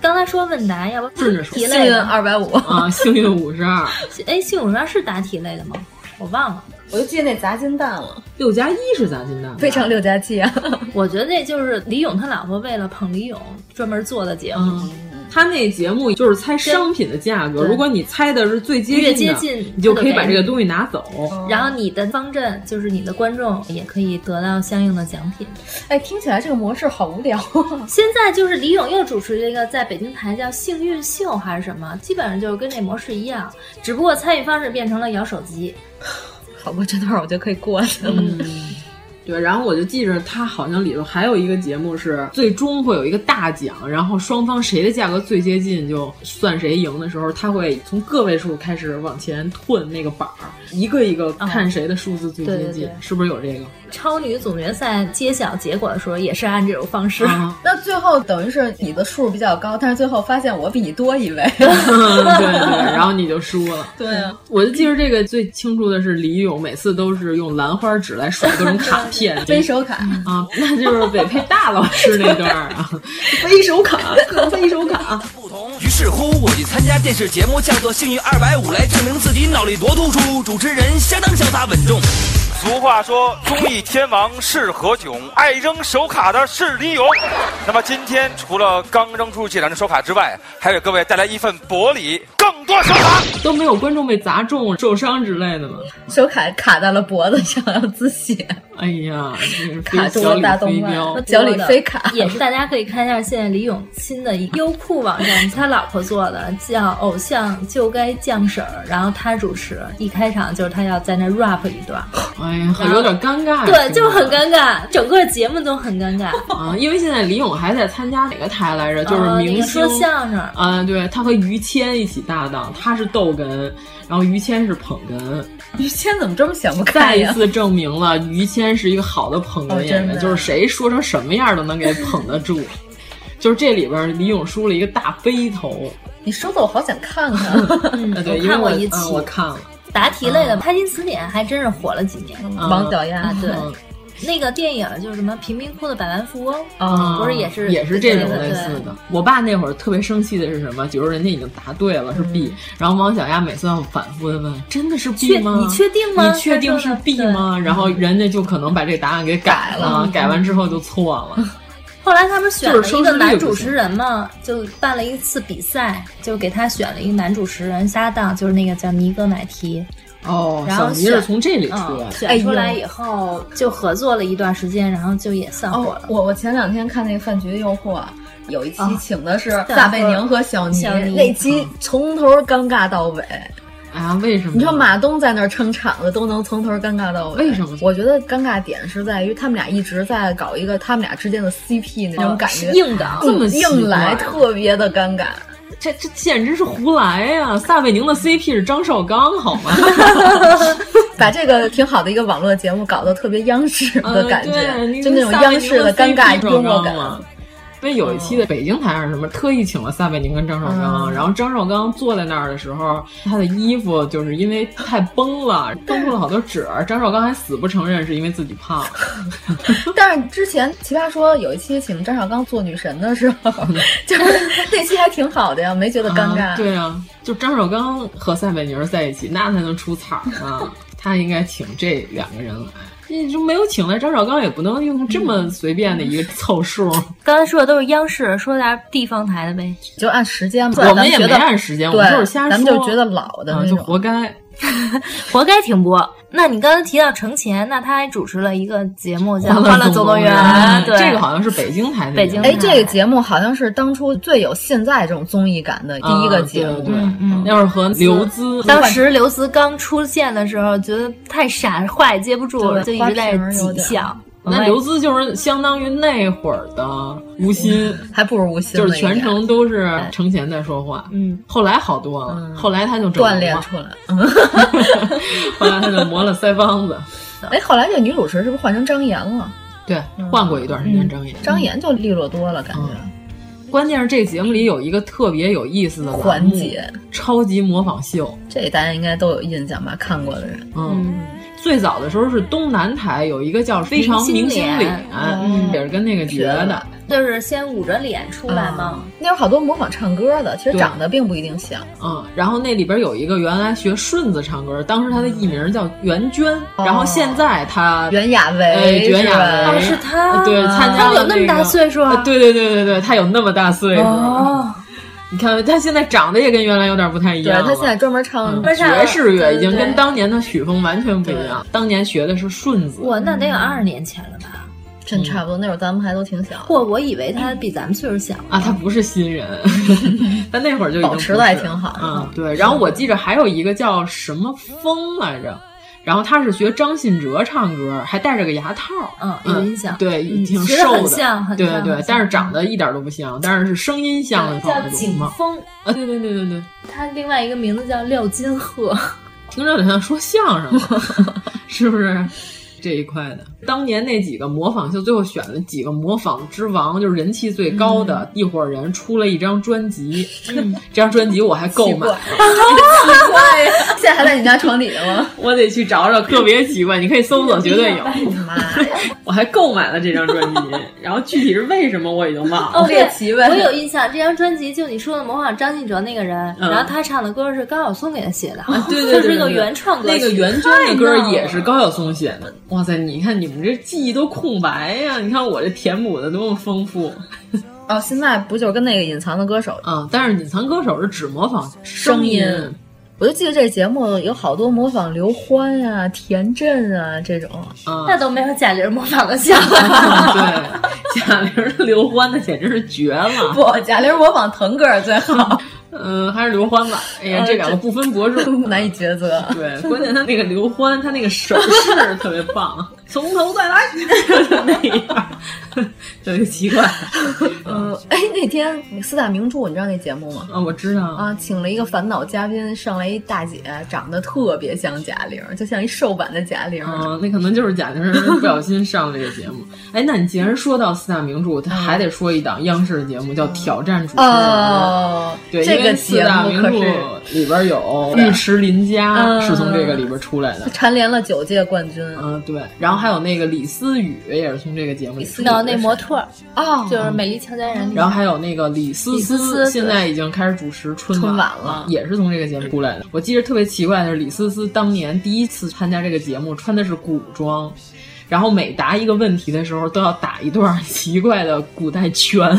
Speaker 1: 刚才说问答，要不
Speaker 2: 顺着说
Speaker 1: 题类的
Speaker 3: 二百五
Speaker 2: 啊，幸运五十二。
Speaker 1: 哎，幸运五十二是答题类的吗？我忘了，
Speaker 3: 我就记得那砸金蛋了。
Speaker 2: 六加一是砸金蛋，
Speaker 3: 非常六加七啊！
Speaker 1: 我觉得那就是李勇他老婆为了捧李勇专门做的节目。
Speaker 2: 嗯他那节目就是猜商品的价格，如果你猜的是最接近的，
Speaker 1: 越接近
Speaker 2: 你就可以把这个东西拿走。
Speaker 1: 然后你的方阵就是你的观众也可以得到相应的奖品。
Speaker 3: 哎，听起来这个模式好无聊。
Speaker 1: 现在就是李咏又主持了一个在北京台叫《幸运秀》还是什么，基本上就是跟这模式一样，只不过参与方式变成了摇手机。
Speaker 3: 好吧，这段我觉得可以过去了。
Speaker 2: 嗯 对，然后我就记着，他好像里头还有一个节目是最终会有一个大奖，然后双方谁的价格最接近就算谁赢的时候，他会从个位数开始往前褪那个板儿，一个一个看谁的数字最接近，
Speaker 1: 对对对
Speaker 2: 是不是有这个？
Speaker 1: 超女总决赛揭晓结果的时候也是按这种方式。
Speaker 2: 啊
Speaker 3: 那最后等于是你的数比较高，但是最后发现我比你多一位，
Speaker 2: 对对，然后你就输了。
Speaker 3: 对啊，
Speaker 2: 我就记着这个最清楚的是李咏每次都是用兰花指来甩各种卡片，
Speaker 3: 飞手卡
Speaker 2: 啊，那就是北配大老师那段啊，飞手卡，各飞手卡。
Speaker 8: 于是乎，我去参加电视节目，叫做《幸运二百五》，来证明自己脑力多突出。主持人相当潇洒稳重。
Speaker 9: 俗话说，综艺天王是何炅，爱扔手卡的是李咏。那么今天除了刚扔出这两张手卡之外，还给各位带来一份薄礼，更多手卡。
Speaker 2: 都没有观众被砸中、受伤之类的吗？
Speaker 3: 手卡卡在了脖子上，要自写。
Speaker 2: 哎呀，
Speaker 3: 卡住了大动脉，脚里飞卡。
Speaker 1: 也是大家可以看一下，现在李咏新的优酷网站，他老婆做的，叫《偶像就该降婶儿》，然后他主持，一开场就是他要在那 rap 一段。
Speaker 2: 哎呀，有点尴尬。
Speaker 1: 对，就很尴尬，整个节目都很尴尬
Speaker 2: 啊。因为现在李咏还在参加哪个台来着？就是明星
Speaker 1: 说相声
Speaker 2: 啊。对，他和于谦一起搭档，他是逗哏，然后于谦是捧哏。
Speaker 3: 于谦怎么这么想不开
Speaker 2: 再一次证明了于谦是一个好的捧哏演员，
Speaker 3: 哦、
Speaker 2: 就是谁说成什么样都能给捧得住。就是这里边李咏梳了一个大背头，
Speaker 3: 你说的我好想看看。
Speaker 1: 嗯，
Speaker 2: 对，
Speaker 1: 我看过一期，
Speaker 2: 嗯、我看了。
Speaker 1: 答题类的《开心词典》还真是火了几年。
Speaker 3: 王小丫，
Speaker 1: 对。那个电影就是什么贫民窟的百万富翁
Speaker 2: 啊，
Speaker 1: 不是也是
Speaker 2: 也是这种类似的。我爸那会儿特别生气的是什么？比如人家已经答对了是 B，、嗯、然后王小丫每次要反复的问：“真的是 B 吗？
Speaker 1: 你确定吗？
Speaker 2: 你确定是 B 吗？”然后人家就可能把这答案给改了，改完之后就错了。
Speaker 1: 后来他们选了一个男主持人嘛，就办了一次比赛，就给他选了一个男主持人搭档，就是那个叫尼格买提。
Speaker 2: 哦，
Speaker 1: 然后
Speaker 2: 是从这里出来、
Speaker 1: 嗯，选出来以后就合作了一段时间，然后就也散伙了。
Speaker 3: 哦、我我前两天看那个《饭局的诱惑》，有一期请的是撒贝宁和小尼，
Speaker 1: 小尼
Speaker 3: 那期从头尴尬到尾。
Speaker 2: 啊，为什么？
Speaker 3: 你说马东在那儿撑场子都能从头尴尬到尾，
Speaker 2: 为什么？
Speaker 3: 我觉得尴尬点是在于他们俩一直在搞一个他们俩之间的 CP 那种感觉，
Speaker 1: 硬的，
Speaker 3: 这么硬来，特别的尴尬。
Speaker 2: 这这简直是胡来呀、撒贝宁的 CP 是张绍刚，好吗？
Speaker 3: 把这个挺好的一个网络节目搞得特别央视的感觉，就那种央视的尴尬幽默感。
Speaker 2: 因为有一期的北京台上什么特意请了撒贝宁跟张绍刚，
Speaker 3: 嗯、
Speaker 2: 然后张绍刚坐在那儿的时候，他的衣服就是因为太崩了，崩出了好多褶儿。张绍刚还死不承认是因为自己胖。
Speaker 3: 但是之前奇葩说有一期请张绍刚做女神的时候，就是那期还挺好的呀，没觉得尴尬。
Speaker 2: 啊对啊，就张绍刚和撒贝宁在一起，那才能出彩呢。他应该请这两个人来。你就没有请来张绍刚，也不能用这么随便的一个凑数。
Speaker 1: 刚才说的都是央视，说点地方台的呗，
Speaker 3: 就按时间吧。
Speaker 2: 我们也没按时间，我们就是瞎说。
Speaker 3: 咱们就觉得老的
Speaker 2: 就活该，
Speaker 1: 活该停播。那你刚才提到程前，那他还主持了一个节目叫《欢乐总动员》，对，
Speaker 2: 这个好像是北京台的。
Speaker 1: 北京
Speaker 3: 哎，这个节目好像是当初最有现在这种综艺感的第一个节目。
Speaker 2: 嗯嗯，要是和刘孜，
Speaker 1: 当时刘孜刚出现的时候，觉得太傻，话也接不住，就一直在挤笑。
Speaker 2: 那刘孜就是相当于那会儿的吴昕，
Speaker 3: 还不如吴昕，
Speaker 2: 就是全程都是程前在说话。
Speaker 1: 嗯，
Speaker 2: 后来好多了，
Speaker 3: 嗯、
Speaker 2: 后来他就
Speaker 3: 锻炼出来，
Speaker 2: 后来他就磨了腮帮子。
Speaker 3: 哎，后来这女主持是不是换成张岩了？
Speaker 2: 对，换过一段时间张岩，
Speaker 3: 张岩就利落多了，感觉。
Speaker 2: 关键是这节目里有一个特别有意思的
Speaker 3: 环节——
Speaker 2: 超级模仿秀，
Speaker 3: 这大家应该都有印象吧？看过的人，
Speaker 2: 嗯。最早的时候是东南台有一个叫《非常明星脸》，
Speaker 1: 嗯，
Speaker 2: 也是跟那个学的，
Speaker 1: 就是先捂着脸出来嘛。
Speaker 3: 那有好多模仿唱歌的，其实长得并不一定像。
Speaker 2: 嗯，然后那里边有一个原来学顺子唱歌，当时他的艺名叫袁娟，然后现在他
Speaker 3: 袁娅维，
Speaker 2: 哎，袁娅维。
Speaker 1: 是他，
Speaker 2: 对，参加
Speaker 1: 他有那么大岁数，
Speaker 2: 对对对对对，他有那么大岁数。你看他现在长得也跟原来有点不太一样。
Speaker 3: 对他现在专门唱
Speaker 2: 爵士乐，已经跟当年的曲风完全不一样。当年学的是顺子，
Speaker 1: 哇，那得有二十年前了吧？
Speaker 3: 真差不多，那会儿咱们还都挺小。
Speaker 1: 嚯，我以为他比咱们岁数小
Speaker 2: 啊，他不是新人，但那会儿就已经
Speaker 3: 保持的还挺好。
Speaker 2: 嗯，对。然后我记着还有一个叫什么风来着。然后他是学张信哲唱歌，还戴着个牙套，
Speaker 1: 嗯，有印象，
Speaker 2: 对，挺瘦的，
Speaker 1: 像，
Speaker 2: 对对对，但是长得一点都不像，但是是声音像的。
Speaker 1: 叫景峰
Speaker 2: 啊，对对对对对，
Speaker 1: 他另外一个名字叫廖金鹤，
Speaker 2: 听着有点像说相声，是不是？这一块的，当年那几个模仿秀，最后选了几个模仿之王，就是人气最高的、
Speaker 3: 嗯、
Speaker 2: 一伙人，出了一张专辑。嗯、这张专辑我还购买，
Speaker 3: 奇怪呀！现在还在你家床底下吗？
Speaker 2: 我得去找找，特别奇怪，你可以搜索，绝对有。
Speaker 3: 妈呀！
Speaker 2: 我还购买了这张专辑，然后具体是为什么我已经忘了。
Speaker 1: 哦，
Speaker 3: 猎奇呗。
Speaker 1: 我有印象，这张专辑就你说的模仿张信哲那个人，
Speaker 2: 嗯、
Speaker 1: 然后他唱的歌是高晓松给他写的，
Speaker 2: 啊、对对对，
Speaker 1: 就是一个原创歌
Speaker 2: 那个袁娟的歌也是高晓松写的。哇塞，你看你们这记忆都空白呀！你看我这填补的多么丰富。
Speaker 3: 哦，现在不就跟那个隐藏的歌手？
Speaker 2: 嗯，但是隐藏歌手是只模仿
Speaker 3: 声
Speaker 2: 音。
Speaker 3: 我就记得这节目有好多模仿刘欢呀、田震啊这种，
Speaker 2: 嗯、
Speaker 1: 那都没有贾玲模仿的像。
Speaker 2: 对，贾玲的刘欢那简直是绝了。
Speaker 3: 不，贾玲模仿腾格尔最好。
Speaker 2: 嗯，还是刘欢吧。哎呀，这两个不分伯仲，
Speaker 3: 难以抉择。
Speaker 2: 对，关键他那个刘欢，他那个手势特别棒，从头再来，那样，特别奇怪。
Speaker 3: 嗯，哎，那天四大名著，你知道那节目吗？
Speaker 2: 啊，我知道
Speaker 3: 啊，请了一个烦恼嘉宾上来，一大姐，长得特别像贾玲，就像一瘦版的贾玲。
Speaker 2: 啊，那可能就是贾玲不小心上了这个节目。哎，那你既然说到四大名著，他还得说一档央视的节目，叫《挑战主持人》。
Speaker 3: 哦，
Speaker 2: 对，
Speaker 3: 这个
Speaker 2: 四大名著里边有尉迟林家是从这个里边出来的，
Speaker 3: 蝉联了九届冠军。
Speaker 2: 嗯，对。然后还有那个李思雨也是从这个节目里出
Speaker 1: 来的，那模特
Speaker 3: 哦，
Speaker 1: 就是《美丽俏佳人》。
Speaker 2: 然后还有那个李思
Speaker 1: 思，
Speaker 2: 现在已经开始主持春
Speaker 3: 晚
Speaker 2: 了，也是从这个节目出来的。我记得特别奇怪的是，李思思当年第一次参加这个节目，穿的是古装。然后每答一个问题的时候，都要打一段奇怪的古代拳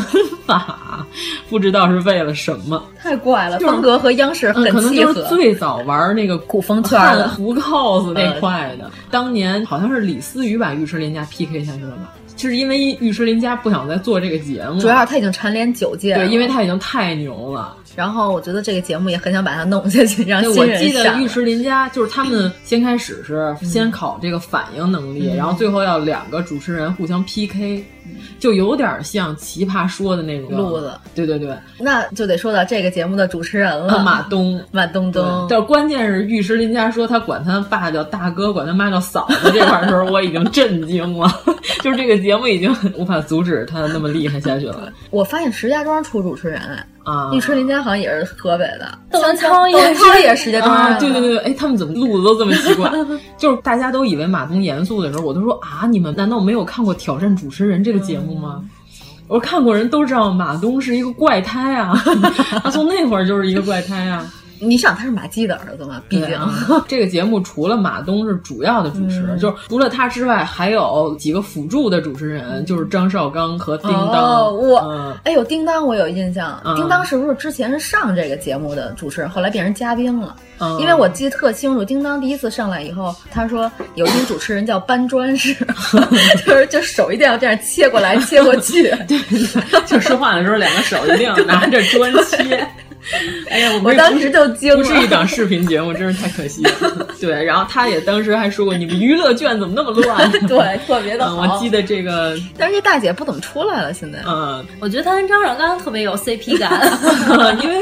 Speaker 2: 法，不知道是为了什么。
Speaker 3: 太怪了，风格和央视很
Speaker 2: 可能。就是最早玩那个
Speaker 3: 古风圈的
Speaker 2: 胡 cos 那块的，当年好像是李思雨把尉迟琳家 PK 下去了吧？就是因为尉迟琳家不想再做这个节目，
Speaker 3: 主要他已经蝉联九届了，
Speaker 2: 对，因为他已经太牛了。
Speaker 3: 然后我觉得这个节目也很想把它弄下去，让新
Speaker 2: 我记得玉石林家就是他们先开始是先考这个反应能力，
Speaker 3: 嗯、
Speaker 2: 然后最后要两个主持人互相 PK，就有点像《奇葩说》的那种
Speaker 3: 路子。
Speaker 2: 对对对，
Speaker 3: 那就得说到这个节目的主持人了，
Speaker 2: 马东，
Speaker 3: 马东东。
Speaker 2: 但关键是玉石林家说他管他爸叫大哥，管他妈叫嫂子这块的时候，我已经震惊了。就是这个节目已经无法阻止他那么厉害下去了。
Speaker 3: 我发现石家庄出主持人哎。
Speaker 2: 啊，
Speaker 3: 玉春林家好像也是河北的，
Speaker 1: 窦文涛
Speaker 3: 也是也是石家庄、
Speaker 2: 的。对对对，哎，他们怎么路子都这么奇怪？就是大家都以为马东严肃的时候，我都说啊，你们难道没有看过《挑战主持人》这个节目吗？嗯、我说看过人都知道马东是一个怪胎啊，他从那会儿就是一个怪胎啊。
Speaker 3: 你想他是马季的儿子嘛？毕竟、
Speaker 2: 啊、这个节目除了马东是主要的主持人，嗯、就是除了他之外，还有几个辅助的主持人，就是张绍刚和叮当。
Speaker 3: 哦、我、
Speaker 2: 嗯、
Speaker 3: 哎呦，叮当我有印象，嗯、叮当是不是之前是上这个节目的主持人，后来变成嘉宾了？因为我记得特清楚，叮当第一次上来以后，他说有一名主持人叫搬砖师，就是就手一定要这样切过来切过去，
Speaker 2: 对，就说话的时候两个手一定要 拿着砖切。哎呀，
Speaker 3: 我当时就惊了，
Speaker 2: 不是一档视频节目，真是太可惜了。对，然后他也当时还说过，你们娱乐圈怎么那么乱？
Speaker 3: 对，特别的好、
Speaker 2: 嗯。我记得这个，
Speaker 3: 但是这大姐不怎么出来了，现在。
Speaker 2: 嗯，
Speaker 1: 我觉得她跟张绍刚特别有 CP 感，
Speaker 2: 因为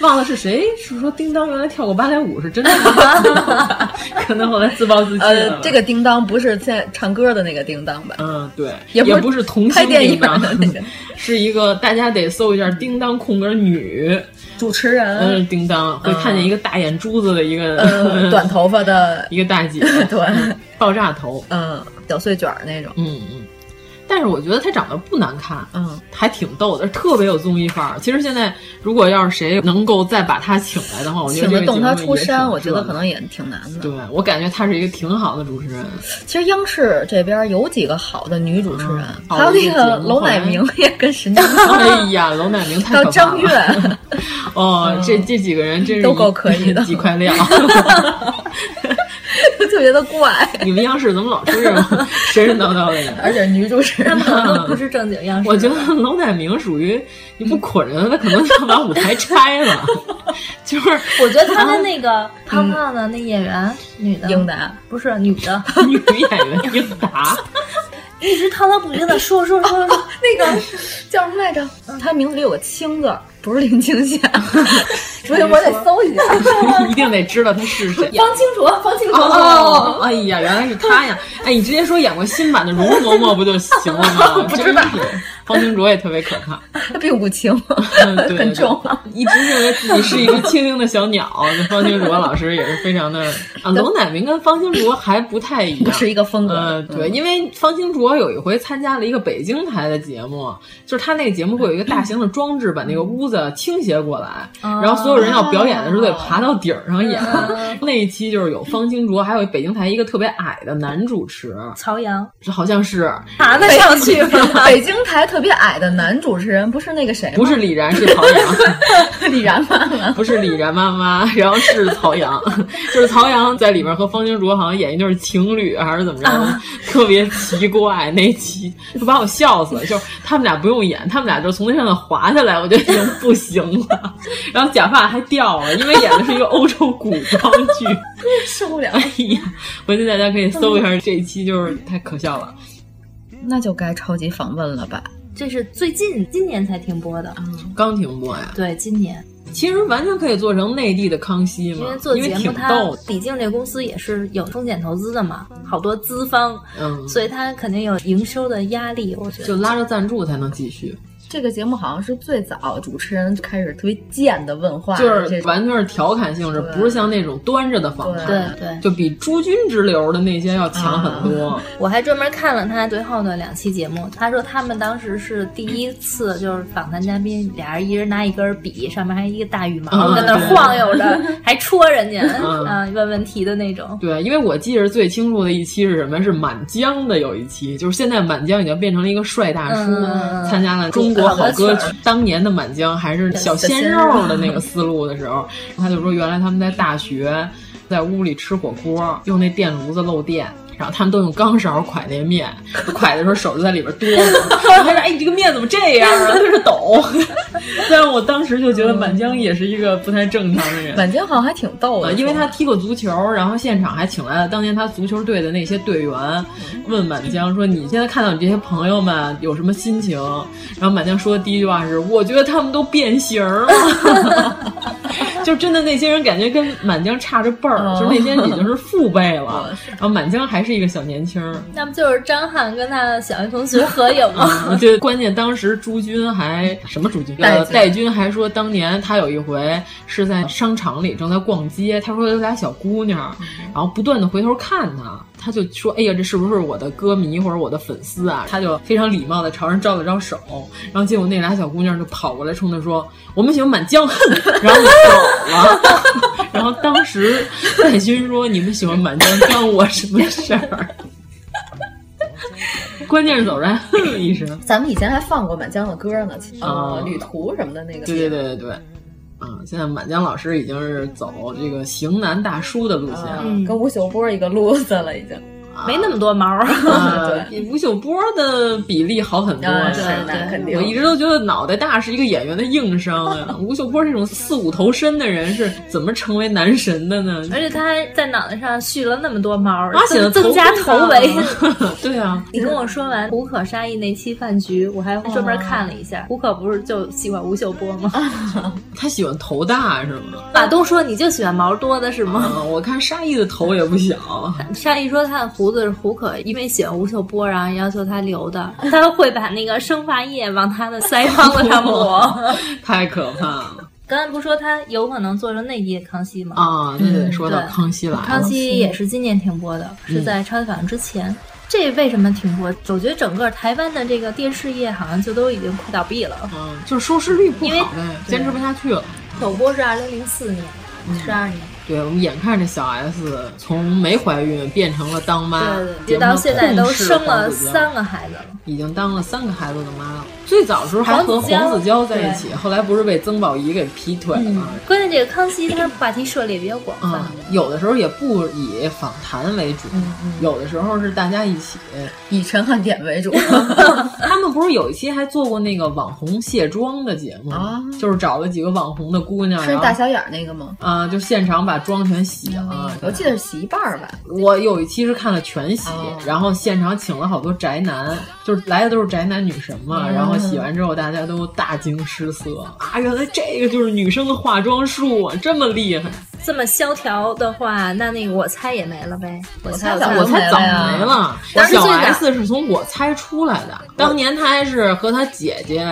Speaker 2: 忘了是谁是说叮当原来跳过芭蕾舞是真的吗？可能后来自暴自弃
Speaker 3: 呃，这个叮当不是现在唱歌的那个叮当吧？
Speaker 2: 嗯，对，
Speaker 3: 也
Speaker 2: 不是童星
Speaker 3: 叮
Speaker 2: 当
Speaker 3: 的那个，
Speaker 2: 是一个大家得搜一下叮当空格女。
Speaker 3: 主持人，
Speaker 2: 嗯，叮当会看见一个大眼珠子的一个、
Speaker 3: 呃、短头发的
Speaker 2: 一个大姐，
Speaker 3: 对，
Speaker 2: 爆炸头，
Speaker 3: 嗯，小碎卷那种，
Speaker 2: 嗯嗯。但是我觉得她长得不难看，
Speaker 3: 嗯，
Speaker 2: 还挺逗的，特别有综艺范儿。其实现在如果要是谁能够再把她请来的话，我觉得
Speaker 3: 请得动她出山，我觉得可能也挺难的。
Speaker 2: 对我感觉她是一个挺好的主持人。
Speaker 3: 其实央视这边有几个好的女主持人，
Speaker 2: 嗯、
Speaker 3: 还有那个娄乃明 也跟神经。
Speaker 2: 哎呀，娄乃明太可怕了。
Speaker 3: 张悦，
Speaker 2: 哦，这这几个人真是
Speaker 3: 都够可以的，
Speaker 2: 几块料。
Speaker 3: 特别的怪，
Speaker 2: 你们央视怎么老出这种 神神叨叨的呢？
Speaker 3: 而且女主持人
Speaker 1: 都不是正经央视。
Speaker 2: 我觉得娄乃明属于你不捆着他，可能就要把舞台拆了。就是
Speaker 1: 我觉得他跟那个胖胖的那演员，女的
Speaker 3: 英达
Speaker 1: 不是女的
Speaker 2: 女演员英达。
Speaker 1: 一直滔滔不绝的说说说说，
Speaker 3: 那个叫什么来着？他名字里有个“青”字，不是林青霞。不行，我得搜一下，
Speaker 2: 一定得知道他是谁。
Speaker 3: 方清楚，方清楚。
Speaker 2: 哦，哎呀，原来是他呀！哎，你直接说演过新版的容嬷嬷不就行了吗？
Speaker 3: 不知道。
Speaker 2: 方清卓也特别可怕，
Speaker 3: 他并不轻，
Speaker 2: 嗯、对
Speaker 3: 很重，
Speaker 2: 一直认为自己是一个轻盈的小鸟。那方清卓老师也是非常的 啊，龙乃明跟方清卓还不太一样，
Speaker 3: 不是一个风格。
Speaker 2: 呃，对，因为方清卓有一回参加了一个北京台的节目，就是他那个节目会有一个大型的装置，把那个屋子倾斜过来，然后所有人要表演的时候得爬到顶上演。那一期就是有方清卓，还有北京台一个特别矮的男主持
Speaker 1: 曹阳，
Speaker 2: 好像是
Speaker 1: 爬得上去吗？
Speaker 3: 北京台。特别矮的男主持人不是那个谁吗？
Speaker 2: 不是李然，是曹阳。
Speaker 3: 李然妈妈
Speaker 2: 不是李然妈妈，然后是曹阳，就是曹阳在里面和方清卓好像演一对情侣还是怎么着，啊、特别奇怪那期，就把我笑死了。就是他们俩不用演，他们俩就从那上面滑下来，我就已经不行了。然后假发还掉了，因为演的是一个欧洲古装剧，
Speaker 3: 受不了。
Speaker 2: 哎呀，回去大家可以搜一下这一期，就是太可笑了。
Speaker 3: 那就该超级访问了吧？
Speaker 1: 这是最近今年才停播的，
Speaker 2: 嗯，刚停播呀。
Speaker 1: 对，今年
Speaker 2: 其实完全可以做成内地的康熙嘛，
Speaker 1: 因为做节目它
Speaker 2: 逗。
Speaker 1: 毕竟这公司也是有风险投资的嘛，好多资方，
Speaker 2: 嗯，
Speaker 1: 所以他肯定有营收的压力。我觉得
Speaker 2: 就拉着赞助才能继续。
Speaker 3: 这个节目好像是最早主持人开始特别贱的问话，
Speaker 2: 就是完全是调侃性质，不是像那种端着的访谈，
Speaker 1: 对对，
Speaker 2: 就比诸君之流的那些要强很多。
Speaker 1: 啊、我还专门看了他最后的两期节目，他说他们当时是第一次就是访谈嘉宾，俩人一人拿一根笔，上面还一个大羽毛
Speaker 2: 啊
Speaker 1: 在那晃悠着，还戳人家
Speaker 2: 嗯
Speaker 1: 啊问问题的那种。
Speaker 2: 对，因为我记得最清楚的一期是什么？是满江的有一期，就是现在满江已经变成了一个帅大叔，
Speaker 1: 嗯、
Speaker 2: 参加了中国。好歌曲，当年的满江还是小鲜肉的那个思路的时候，他就说原来他们在大学在屋里吃火锅，用那电炉子漏电，然后他们都用钢勺蒯那面，蒯的时候手就在里边哆嗦。他说：“哎，你这个面怎么这样啊？”他是抖。但是我当时就觉得满江也是一个不太正常的人。
Speaker 3: 满江好像还挺逗的，
Speaker 2: 因为他踢过足球，然后现场还请来了当年他足球队的那些队员，问满江说：“你现在看到你这些朋友们有什么心情？”然后满江说的第一句话是：“我觉得他们都变形了。” 就真的那些人感觉跟满江差着辈儿，就那些人已经是父辈了，然后满江还是一个小年轻。
Speaker 1: 那不就是张翰跟他的小学同学合影吗？
Speaker 2: 对，关键当时朱军还什么朱军？呃，戴军还说当年他有一回是在商场里正在逛街，他说有俩小姑娘，然后不断的回头看他。他就说：“哎呀，这是不是我的歌迷或者我的粉丝啊？”他就非常礼貌的朝人招了招手，然后结果那俩小姑娘就跑过来冲他说：“我们喜欢满江。”然后就走了。然后当时戴军说：“你们喜欢满江，关我什么事儿？” 关键是走人哼了一声。
Speaker 3: 咱们以前还放过满江的歌呢，啊，旅途什么的那个。
Speaker 2: 对对对对对。啊，现在满江老师已经是走这个型男大叔的路线了，
Speaker 3: 跟吴秀波一个路子了，已经。
Speaker 1: 没那么多毛，
Speaker 2: 对，比吴秀波的比例好很多。
Speaker 3: 是，那肯定。
Speaker 2: 我一直都觉得脑袋大是一个演员的硬伤啊。吴秀波这种四五头身的人是怎么成为男神的呢？
Speaker 1: 而且他还在脑袋上蓄了那么多毛，
Speaker 2: 而且
Speaker 1: 增加头围。
Speaker 2: 对啊，
Speaker 1: 你跟我说完胡可沙溢那期饭局，我还专门看了一下。胡可不是就喜欢吴秀波吗？
Speaker 2: 他喜欢头大是吗？
Speaker 1: 马东说你就喜欢毛多的是吗？
Speaker 2: 我看沙溢的头也不小。
Speaker 1: 沙溢说他的胡子是胡可，因为喜欢吴秀波，然后要求他留的。他会把那个生发液往他的腮帮子上抹，
Speaker 2: 太可怕了。
Speaker 1: 刚才不是说他有可能做成内地的康熙吗？
Speaker 2: 啊，对对，说到康熙来了，
Speaker 1: 康熙也是今年停播的，是在超级反应之前。这为什么停播？我觉得整个台湾的这个电视业好像就都已经快倒闭了，
Speaker 2: 嗯，就是收视率不好呗，坚持不下去了。
Speaker 1: 首播是二零零四年，十二年。
Speaker 2: 对我们眼看着小 S 从没怀孕变成了当妈，
Speaker 1: 对对，到现在都生了三个孩子了，
Speaker 2: 已经当了三个孩子的妈了。最早时候还和黄子佼在一起，后来不是被曾宝仪给劈腿了吗？
Speaker 1: 关键这个康熙他话题涉猎比较广泛，
Speaker 2: 有的时候也不以访谈为主，有的时候是大家一起
Speaker 3: 以陈汉典为主。
Speaker 2: 他们不是有一期还做过那个网红卸妆的节目啊？就是找了几个网红的姑娘，
Speaker 3: 是大小眼那个吗？
Speaker 2: 啊，就现场把妆全洗了。
Speaker 3: 我记得是洗一半儿吧。
Speaker 2: 我有一期是看了全洗，然后现场请了好多宅男，就是来的都是宅男女神嘛，然后。洗完之后，大家都大惊失色啊！原来这个就是女生的化妆术啊，这么厉害！
Speaker 1: 这么萧条的话，那那个我猜也没了呗。我猜
Speaker 2: 我猜早没了。小 S 是从我猜出来的，当年她还是和她姐姐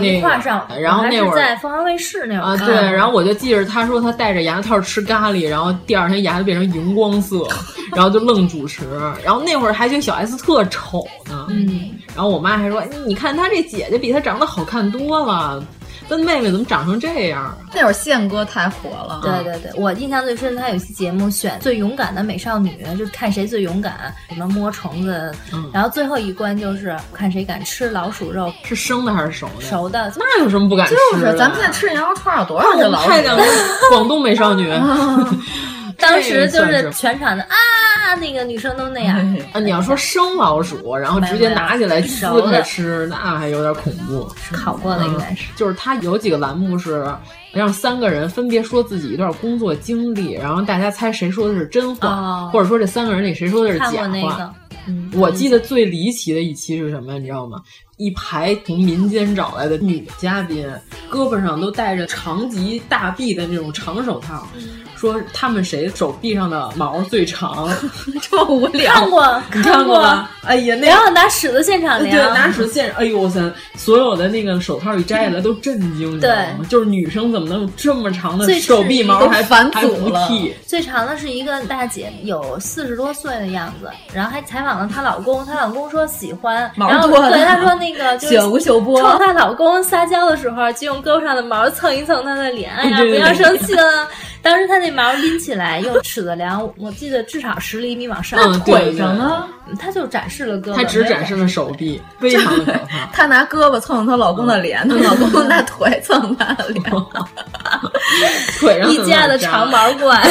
Speaker 1: 一块上，
Speaker 2: 然后那会儿
Speaker 1: 在凤凰卫视那会儿
Speaker 2: 啊，对。然后我就记着她说她戴着牙套吃咖喱，然后第二天牙就变成荧光色，然后就愣主持。然后那会儿还觉得小 S 特丑呢，
Speaker 1: 嗯。
Speaker 2: 然后我妈还说：“你看她这姐姐比她长得好看多了，他妹妹怎么长成这样？”
Speaker 3: 那会儿宪哥太火了。
Speaker 1: 对对对，我印象最深，他有一期节目选最勇敢的美少女，就是看谁最勇敢，什么摸虫子，然后最后一关就是看谁敢吃老鼠肉，
Speaker 2: 是生的还是熟的？
Speaker 1: 熟的。
Speaker 2: 那有什么不敢吃？
Speaker 3: 就是咱们现在吃羊肉串有多少只老鼠？
Speaker 2: 太两个广东美少女。
Speaker 1: 当时就是全场的啊，那个女生都那样
Speaker 2: 啊。你要说生老鼠，然后直接拿起来撕开吃，那还有点恐怖。
Speaker 1: 烤过的应该是。
Speaker 2: 就是他有几个栏目是让三个人分别说自己一段工作经历，然后大家猜谁说的是真话，或者说这三个人里谁说的是假话。我记得最离奇的一期是什么，你知道吗？一排从民间找来的女嘉宾，胳膊上都戴着长及大臂的那种长手套。说他们谁手臂上的毛最长？
Speaker 3: 这么无聊？
Speaker 1: 看过，
Speaker 2: 你看
Speaker 1: 过
Speaker 2: 吗？哎呀，那
Speaker 1: 然后拿尺子现场量，
Speaker 2: 对，拿尺子现，哎呦我塞！所有的那个手套一摘下来都震惊，
Speaker 1: 对，
Speaker 2: 就是女生怎么能有这么长的手臂毛？还
Speaker 3: 反祖
Speaker 2: 了。
Speaker 1: 最长的是一个大姐，有四十多岁的样子，然后还采访了她老公，她老公说喜欢
Speaker 3: 毛
Speaker 1: 多的，对，她说那个
Speaker 3: 喜欢吴秀波，
Speaker 1: 冲她老公撒娇的时候，就用胳膊上的毛蹭一蹭她的脸，哎呀，不要生气了。当时她那毛拎起来用尺子量，我记得至少十厘米往上。
Speaker 3: 腿上呢？
Speaker 1: 她就展示了胳膊，
Speaker 2: 她只展示了手臂，非常的可怕。
Speaker 3: 她拿胳膊蹭她老公的脸，她老公拿腿蹭她的脸。
Speaker 2: 腿上
Speaker 1: 一家的长毛怪。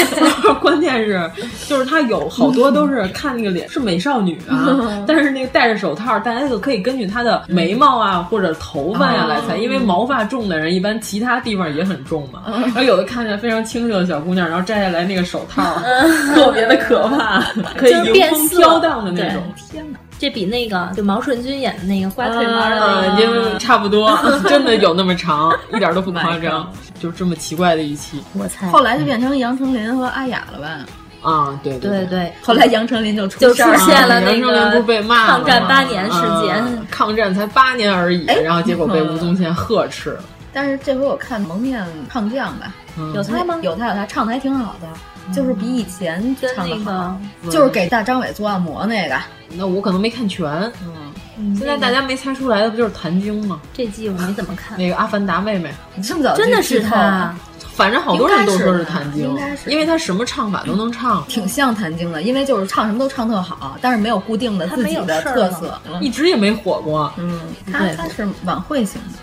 Speaker 2: 关键是，就是他有好多都是看那个脸是美少女啊，但是那个戴着手套，大家就可以根据她的眉毛啊或者头发呀、来猜，因为毛发重的人一般其他地方也很重嘛。然后有的看起来非常清秀的小姑娘，然后摘下来那个手套，特别的可怕，可以迎风飘荡的那种。
Speaker 1: 天哪！这比那个就毛舜筠演的那个刮腿毛
Speaker 2: 的，因为差不多，真的有那么长，一点都不夸张，就这么奇怪的一期。
Speaker 1: 我猜
Speaker 3: 后来就变成杨丞琳和阿雅了吧？
Speaker 2: 啊，对
Speaker 1: 对对，
Speaker 3: 后来杨丞琳就
Speaker 1: 就出现了那个
Speaker 2: 杨丞琳不是被骂
Speaker 1: 抗战八年事件，
Speaker 2: 抗战才八年而已，然后结果被吴宗宪呵斥了。
Speaker 3: 但是这回我看蒙面唱将吧，
Speaker 1: 有他吗？
Speaker 3: 有他有他，唱的还挺好的。就是比以前唱的
Speaker 1: 好，
Speaker 3: 就是给大张伟做按摩那个。
Speaker 2: 那我可能没看全，嗯，现在大家没猜出来的不就是谭晶吗？
Speaker 1: 这季我没怎么看。
Speaker 2: 那个阿凡达妹妹，
Speaker 3: 你这么早
Speaker 1: 真的是她？
Speaker 2: 反正好多人都说是谭晶，
Speaker 3: 应该是，
Speaker 2: 因为她什么唱法都能唱，
Speaker 3: 挺像谭晶的。因为就是唱什么都唱特好，但是没有固定的自己的特色，
Speaker 2: 一直也没火过。
Speaker 3: 嗯，她她是晚会型的，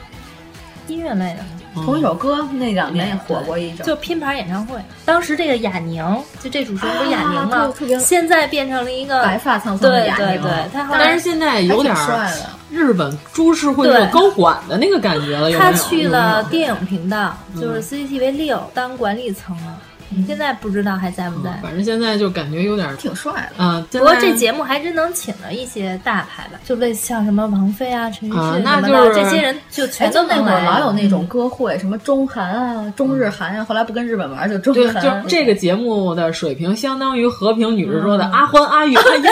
Speaker 1: 音乐类的。
Speaker 3: 同一首歌那两年也火过一阵，
Speaker 1: 就拼盘演唱会。当时这个雅宁，就这主持人不是雅宁吗？现在变成了一个
Speaker 3: 白发苍苍的雅
Speaker 1: 宁，对对对，他
Speaker 2: 但是现在有点
Speaker 3: 帅了，
Speaker 2: 日本株式会社高管的那个感觉了。
Speaker 1: 他去了电影频道，就是 CCTV 六当管理层了。现在不知道还在不在，
Speaker 2: 反正现在就感觉有点
Speaker 3: 挺帅
Speaker 2: 的啊。
Speaker 1: 不过这节目还真能请了一些大牌吧，就类似像什么王菲啊、陈奕迅
Speaker 2: 啊、
Speaker 1: 那就是，这些人就全都
Speaker 3: 那会儿老有那种歌会，什么中韩啊、中日韩啊，后来不跟日本玩就中韩。
Speaker 2: 就这个节目的水平相当于和平女士说的阿欢、阿宇、阿燕，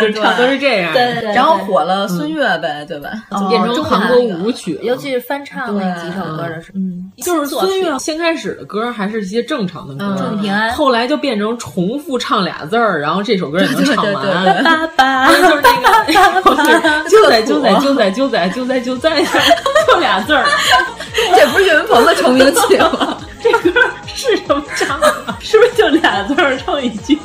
Speaker 2: 就差不多是这样。
Speaker 1: 对对。
Speaker 3: 然后火了孙悦呗，对吧？
Speaker 2: 变成韩国舞曲，
Speaker 1: 尤其是翻唱那几首歌的时候，嗯，
Speaker 2: 就是孙悦先开始的歌还是一些正常的歌，
Speaker 1: 祝你平安。
Speaker 2: 后来就变成重复唱俩字儿，然后这首歌也能唱完。
Speaker 1: 爸爸，
Speaker 2: 就是那个，就在就在就在就在就在就在，就俩字儿。
Speaker 3: 这不是岳云鹏的成名曲吗？
Speaker 2: 这歌是什么唱的？是不是就俩字儿唱一句？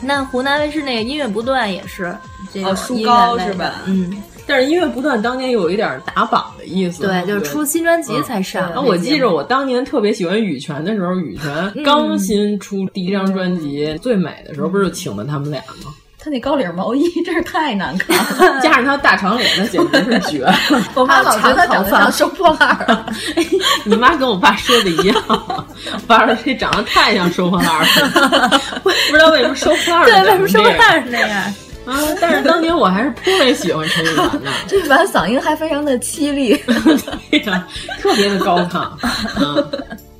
Speaker 1: 那湖南卫视那个音乐不断也是这个
Speaker 3: 书高是吧？
Speaker 1: 嗯。
Speaker 2: 但是音乐不断当年有一点打榜的意思，
Speaker 1: 对，就是出新专辑才上。
Speaker 2: 然后我记着我当年特别喜欢羽泉的时候，羽泉刚新出第一张专辑《最美》的时候，不是就请了他们俩吗？
Speaker 3: 他那高领毛衣真是太难看了，
Speaker 2: 加上他大长脸，那简直是绝了。
Speaker 3: 我妈老觉得他长得像收破烂儿。
Speaker 2: 你妈跟我爸说的一样，我爸说这长得太像收破烂儿了，不知道为什么收破烂儿
Speaker 1: 对，为什么收破烂儿那样？
Speaker 2: 啊！但是当年我还是颇为喜欢陈羽凡的，
Speaker 3: 这版嗓音还非常的凄厉，
Speaker 2: 对呀，特别的高亢。嗯，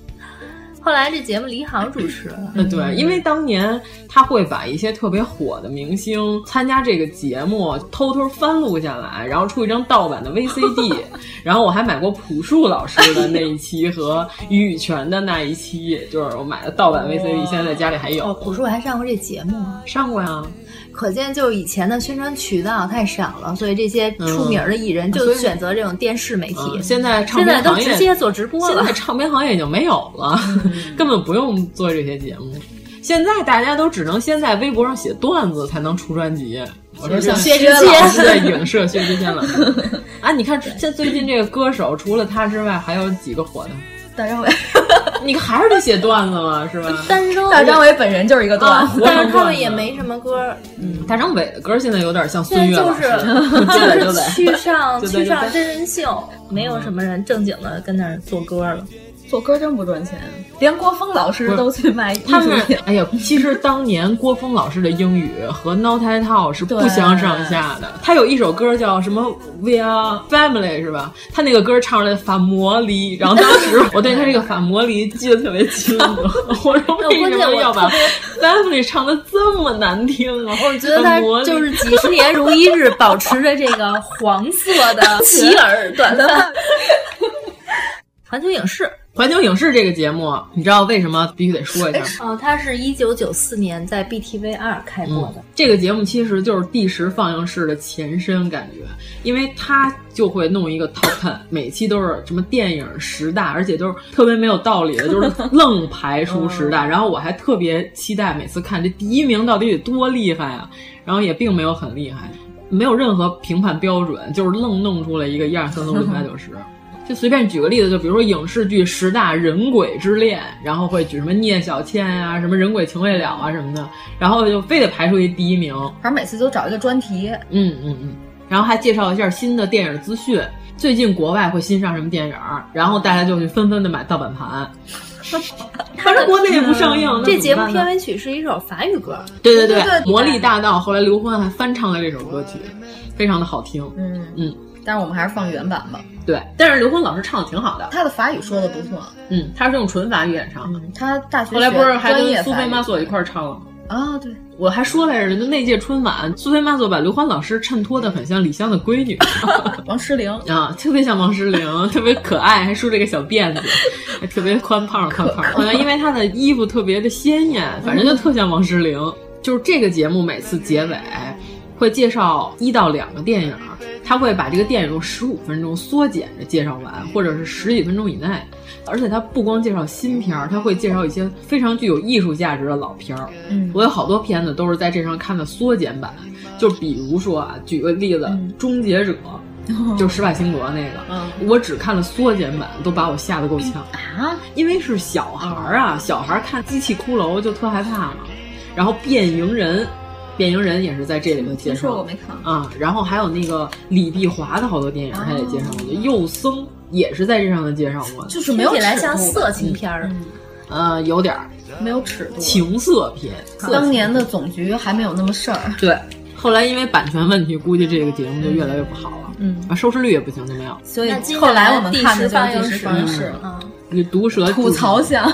Speaker 1: 后来这节目李好主持了，
Speaker 2: 嗯，对，因为当年他会把一些特别火的明星参加这个节目，偷偷翻录下来，然后出一张盗版的 VCD，然后我还买过朴树老师的那一期和羽泉的那一期，就是我买的盗版 VCD，现在在家里还有。
Speaker 1: 哦，朴树还上过这节目，
Speaker 2: 上过呀。
Speaker 1: 可见，就是以前的宣传渠道太少了，所以这些出名的艺人就选择这种电视媒体。
Speaker 2: 现在
Speaker 1: 现在都直接做直播
Speaker 2: 了，现在唱片行业已经没有了，根本不用做这些节目。现在大家都只能先在微博上写段子，才能出专辑。我说像
Speaker 1: 薛之
Speaker 2: 谦在影射薛之谦了 啊！你看，这最近这个歌手，除了他之外，还有几个火的？
Speaker 3: 大张伟，
Speaker 2: 你还是得写段子嘛，是吧？
Speaker 3: 大张伟本人就是一个段子，
Speaker 1: 但是他们也没什么歌。
Speaker 2: 嗯，大张伟的歌现在有点像孙悦
Speaker 1: 就
Speaker 2: 老师，
Speaker 1: 是
Speaker 2: 就是
Speaker 1: 去上去上真人秀，没有什么人正经的跟那儿做歌了。
Speaker 3: 做歌真不赚钱，连郭峰老师都去卖艺
Speaker 2: 他们
Speaker 3: 术品。
Speaker 2: 哎呀，其实当年郭峰老师的英语和 Not at all 是不相上下的。他有一首歌叫什么 We Are Family 是吧？他那个歌唱出来法摩离，然后当时我对他这个法摩离记得特别清楚。我说为什么要把 Family 唱的这么难听啊？
Speaker 1: 我觉得他就是几十年如一日保持着这个黄色的 齐耳短发。环球影视。
Speaker 2: 环球影视这个节目，你知道为什么必须得说一下？
Speaker 1: 哦，它是一九九四年在 BTV 二开播的、
Speaker 2: 嗯。这个节目其实就是第十放映室的前身，感觉，因为它就会弄一个 Top Ten，每期都是什么电影十大，而且都是特别没有道理的，就是愣排出十大。然后我还特别期待每次看这第一名到底得多厉害啊！然后也并没有很厉害，没有任何评判标准，就是愣弄出来一个一二三四五六七八九十。就随便举个例子，就比如说影视剧十大人鬼之恋，然后会举什么聂小倩啊，什么人鬼情未了啊什么的，然后就非得排出一第一名。
Speaker 3: 反正每次都找一个专题。
Speaker 2: 嗯嗯嗯，然后还介绍一下新的电影资讯，最近国外会新上什么电影，然后大家就去纷纷的买盗版盘。反正国内也不上映。
Speaker 1: 这节目片尾曲是一首法语歌。
Speaker 2: 对对对，《魔力大道》后来刘欢还翻唱了这首歌曲，非常的好听。
Speaker 3: 嗯
Speaker 2: 嗯，
Speaker 3: 但是我们还是放原版吧。
Speaker 2: 对，但是刘欢老师唱的挺好的，
Speaker 3: 他的法语说的不错。
Speaker 2: 嗯，他是用纯法语演唱的。
Speaker 3: 他大学
Speaker 2: 后来不是还跟苏菲玛索一块儿唱了吗？
Speaker 3: 啊，对，
Speaker 2: 我还说来着，就那届春晚，苏菲玛索把刘欢老师衬托的很像李湘的闺女
Speaker 3: 王诗龄
Speaker 2: 啊，特别像王诗龄，特别可爱，还梳着个小辫子，还特别宽胖宽胖。好像因为她的衣服特别的鲜艳，反正就特像王诗龄。就是这个节目每次结尾会介绍一到两个电影，他会把这个电影用十五分钟缩减着介绍完，或者是十几分钟以内。而且他不光介绍新片儿，他会介绍一些非常具有艺术价值的老片儿。
Speaker 3: 嗯，
Speaker 2: 我有好多片子都是在这上看的缩减版，就比如说啊，举个例子，
Speaker 3: 嗯《
Speaker 2: 终结者》。就施瓦辛格那个，
Speaker 3: 嗯、
Speaker 2: 我只看了缩减版，都把我吓得够呛
Speaker 3: 啊！
Speaker 2: 因为是小孩儿啊，小孩儿看机器骷髅就特害怕嘛。然后变形人，变形人也是在这里头介绍，
Speaker 3: 我没看
Speaker 2: 啊。然后还有那个李碧华的好多电影，他也介绍过，幼僧也是在这上面介绍过，
Speaker 3: 就是没有
Speaker 1: 起来像色情片儿，
Speaker 2: 呃，有点儿
Speaker 3: 没有尺度，
Speaker 2: 情色片。
Speaker 3: 当年的总局还没有那么事儿，
Speaker 2: 对。后来因为版权问题，估计这个节目就越来越不好了。
Speaker 3: 嗯
Speaker 2: 啊，收视率也不行，就没有。
Speaker 3: 所以后来我们看的就是第十放映室，
Speaker 2: 嗯，你毒舌
Speaker 3: 吐槽项。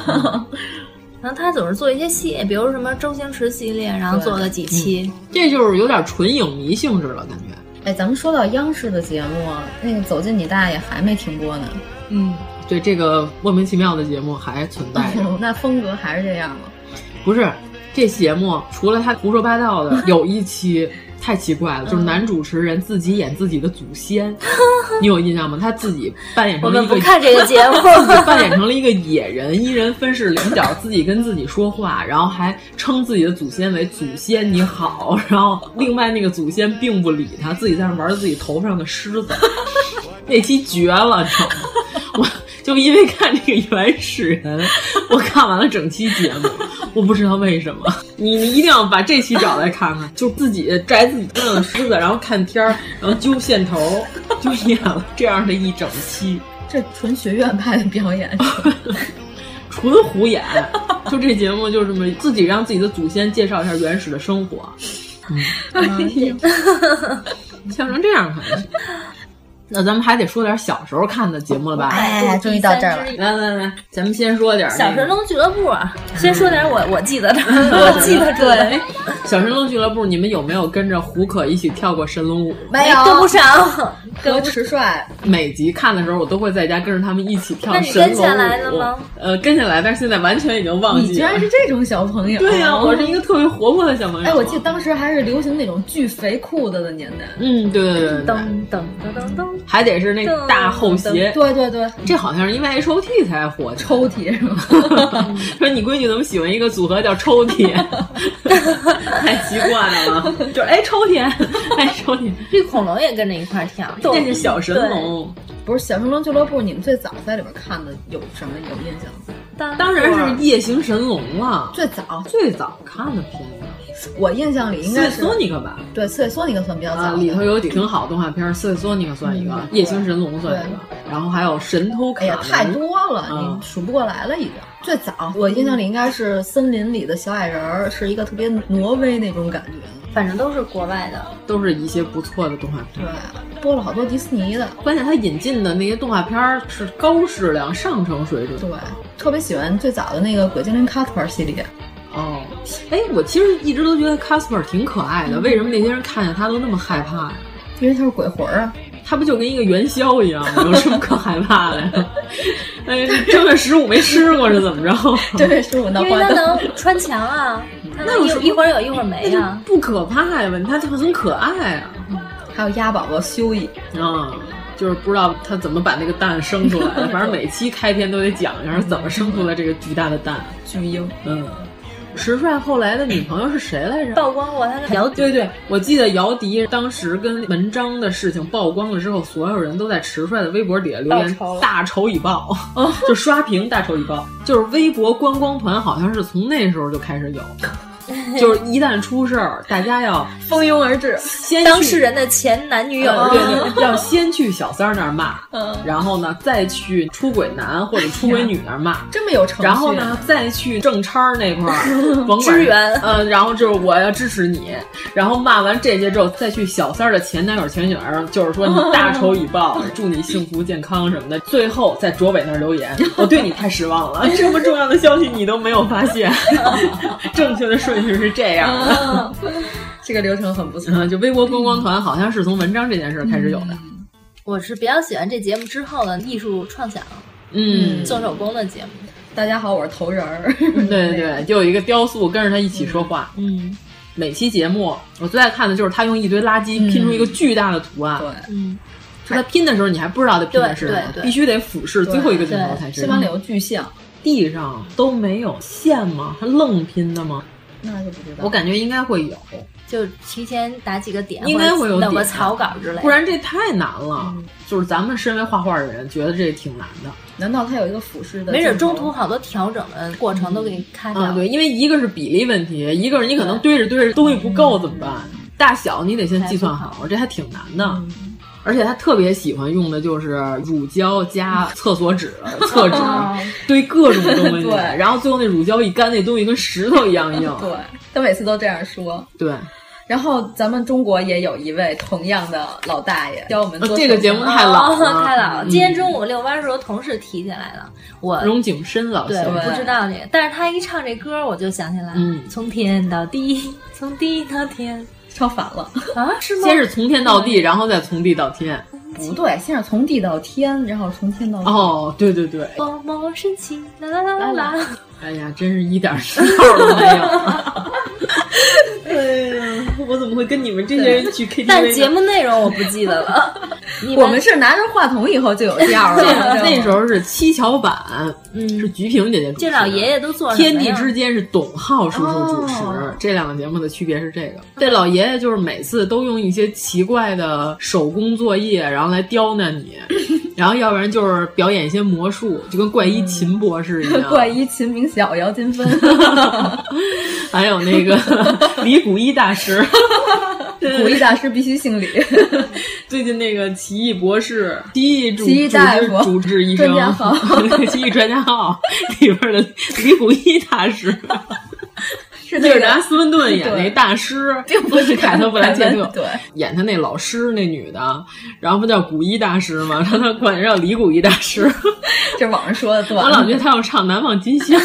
Speaker 1: 然后他总是做一些系列，比如什么周星驰系列，然后做了几期，
Speaker 2: 嗯、这就是有点纯影迷性质了，感觉。
Speaker 3: 哎，咱们说到央视的节目，那个《走进你大爷》还没停播呢。
Speaker 2: 嗯，对，这个莫名其妙的节目还存在着。
Speaker 3: 那风格还是这样吗？
Speaker 2: 不是，这节目除了他胡说八道的，有一期。太奇怪了，就是男主持人自己演自己的祖先，你有印象吗？他自己扮演成了一个，
Speaker 1: 看这个节目，
Speaker 2: 自己扮演成了一个野人，一人分饰两角，自己跟自己说话，然后还称自己的祖先为祖先你好，然后另外那个祖先并不理他，自己在那玩自己头上的狮子，那期绝了，你知道吗？我就因为看这个原始人，我看完了整期节目，我不知道为什么。你你一定要把这期找来看看，就自己摘自己头上的虱子，然后看天儿，然后揪线头，就演了这样的一整期。
Speaker 3: 这纯学院派的表演，
Speaker 2: 纯胡演。就这节目就这么自己让自己的祖先介绍一下原始的生活。嗯，笑成这样还是。那咱们还得说点小时候看的节目了吧？
Speaker 3: 哎，终于到这儿了。
Speaker 2: 来来来，咱们先说点、那个《
Speaker 1: 小神龙俱乐部》啊。先说点我我记得的，我记得住的。
Speaker 2: 《小神龙俱乐部》，你们有没有跟着胡可一起跳过神龙舞？
Speaker 3: 没有，
Speaker 1: 跟不上。
Speaker 3: 和迟帅
Speaker 2: 每集看的时候，我都会在家跟着他们一起跳神龙舞。
Speaker 1: 跟下来了吗？
Speaker 2: 呃，跟下来，但是现在完全已经忘记了。
Speaker 3: 你居然是这种小朋友？
Speaker 2: 对呀、啊，我是一个特别活泼的小朋友。
Speaker 3: 哎，我记得当时还是流行那种巨肥裤子的年代。
Speaker 2: 嗯，对对对对。
Speaker 1: 噔噔噔噔噔，
Speaker 2: 还得是那大厚鞋。
Speaker 3: 对对对，
Speaker 2: 这好像是因为 H O T 才火。
Speaker 3: 抽屉是吗？
Speaker 2: 说你闺女怎么喜欢一个组合叫抽屉？太奇怪了，就是哎抽屉，哎抽屉。
Speaker 1: 这恐龙也跟着一块跳，
Speaker 2: 那是小神龙。
Speaker 3: 不是小神龙俱乐部，你们最早在里边看的有什么有印象？
Speaker 1: 当
Speaker 2: 当然是夜行神龙了，
Speaker 3: 最早
Speaker 2: 最早看的片子。
Speaker 3: 我印象里应该是
Speaker 2: 索尼克吧？
Speaker 3: 对，刺猬索尼克算比较早、
Speaker 2: 啊，里头有挺好动画片，刺猬索尼克算一个，
Speaker 3: 嗯、
Speaker 2: 夜行神龙算一个，然后还有神偷卡。
Speaker 3: 哎呀，太多了，
Speaker 2: 嗯、
Speaker 3: 你数不过来了已经。最早我印象里应该是森林里的小矮人儿，是一个特别挪威那种感觉。
Speaker 1: 反正都是国外的，
Speaker 2: 都是一些不错的动画片。
Speaker 3: 对，播了好多迪士尼的。
Speaker 2: 关键他引进的那些动画片是高质量、上乘水准。
Speaker 3: 对，特别喜欢最早的那个《鬼精灵卡斯珀》系列。
Speaker 2: 哦，哎，我其实一直都觉得 Casper 挺可爱的，为什么那些人看见他都那么害怕呀？
Speaker 3: 因为他是鬼魂啊，
Speaker 2: 他不就跟一个元宵一样吗？有什么可害怕的呀？哎，正月十五没吃过是怎么着？
Speaker 3: 正月十五闹
Speaker 1: 因为他能穿墙啊，
Speaker 2: 那有
Speaker 1: 一会儿有一会儿没啊，
Speaker 2: 不可怕呀？他就很可爱啊。
Speaker 3: 还有鸭宝宝修一
Speaker 2: 啊。就是不知道他怎么把那个蛋生出来的，反正每期开篇都得讲一下怎么生出来这个巨大的蛋。
Speaker 3: 巨婴，
Speaker 2: 嗯，石帅后来的女朋友是谁来着？
Speaker 1: 曝光过他的姚
Speaker 2: 对对，我记得姚笛当时跟文章的事情曝光了之后，所有人都在石帅的微博底下留言“大仇已报”，就刷屏“大仇已报”。就是微博观光团好像是从那时候就开始有。就是一旦出事儿，大家要
Speaker 3: 蜂拥而至。
Speaker 2: 先
Speaker 1: 当事人的前男女友，
Speaker 2: 对对，要先去小三儿那儿骂，然后呢，再去出轨男或者出轨女那儿骂，
Speaker 3: 这么有程序。
Speaker 2: 然后呢，再去正差那块儿
Speaker 1: 支援，
Speaker 2: 嗯，然后就是我要支持你。然后骂完这些之后，再去小三儿的前男友前女友，就是说你大仇已报，祝你幸福健康什么的。最后在卓伟那儿留言，我对你太失望了，这么重要的消息你都没有发现，正确的顺序是这样的。
Speaker 3: 这个流程很不错，
Speaker 2: 就微博观光团好像是从文章这件事开始有的。
Speaker 1: 我是比较喜欢这节目之后的艺术创想，
Speaker 2: 嗯，
Speaker 1: 做手工的节目。
Speaker 3: 大家好，我是头人儿。
Speaker 2: 对对 对，就有一个雕塑跟着他一起说话。
Speaker 1: 嗯，
Speaker 2: 每期节目我最爱看的就是他用一堆垃圾拼出一个巨大的图案。
Speaker 3: 对，
Speaker 1: 嗯，
Speaker 2: 就他拼的时候你还不知道他拼的是什么，必须得俯视最后一个镜头才知道。
Speaker 3: 西方柳巨像，
Speaker 2: 地上都没有线吗？他愣拼的吗？
Speaker 3: 那就不知道。
Speaker 2: 我感觉应该会有。
Speaker 1: 就提前打几个点，
Speaker 2: 应该会有
Speaker 1: 弄个草稿之类的，
Speaker 2: 不然这太难了。嗯、就是咱们身为画画的人，觉得这挺难的。
Speaker 3: 难道他有一个俯视的？
Speaker 1: 没准中途好多调整的过程都给你看掉、
Speaker 2: 嗯。啊，对，因为一个是比例问题，一个是你可能堆着堆着东西不够怎么办？大小你得先计算好，这还挺难的。
Speaker 1: 嗯
Speaker 2: 而且他特别喜欢用的就是乳胶加厕所纸、厕纸，堆各种东西。
Speaker 3: 对，
Speaker 2: 然后最后那乳胶一干，那东西跟石头一样硬。
Speaker 3: 对，他每次都这样说。
Speaker 2: 对。
Speaker 3: 然后咱们中国也有一位同样的老大爷教我们做、
Speaker 2: 哦、这个节目太老了，
Speaker 1: 太老了。今天中午遛弯的时候，同事提起来了，我
Speaker 2: 荣景深老师，
Speaker 1: 对，我不知道这个，但是他一唱这歌，我就想起来，
Speaker 2: 嗯，
Speaker 1: 从天到地，从地到天，
Speaker 3: 唱反了
Speaker 1: 啊？是吗？
Speaker 2: 先是从天到地，然后再从地到天。
Speaker 3: 不对，先是从地到天，然后从天到地。
Speaker 2: 哦，对对对。
Speaker 1: 毛毛神奇！啦啦啦啦啦！
Speaker 2: 哎呀，真是一点信号 都没有。哎呀，我怎么会跟你们这些人去 KTV？
Speaker 1: 但节目内容我不记得了。
Speaker 3: 我们是拿着话筒以后就有调了。
Speaker 2: 那时候是七巧板，
Speaker 1: 嗯，
Speaker 2: 是菊萍姐姐主持。
Speaker 1: 这老爷爷都做
Speaker 2: 天地之间是董浩叔叔主持。这两个节目的区别是这个。这老爷爷就是每次都用一些奇怪的手工作业，然后来刁难你，然后要不然就是表演一些魔术，就跟怪医秦博士一样。
Speaker 3: 怪医秦明晓、姚金芬，
Speaker 2: 还有那个李谷一大师。
Speaker 3: 古一大师必须姓李。
Speaker 2: 最近那个奇异博士、奇异主主治医生、
Speaker 3: 专家号、
Speaker 2: 奇异专家号里边的李古一大师。
Speaker 3: 是那个
Speaker 2: 拿斯温顿演那大师，
Speaker 3: 并不是
Speaker 2: 凯特·布莱切特，
Speaker 3: 对，
Speaker 2: 演他那老师那女的，然后不叫古一大师吗？让他管叫李古一大师，
Speaker 3: 这网上说的对。
Speaker 2: 我老觉得他要唱《难忘今宵》。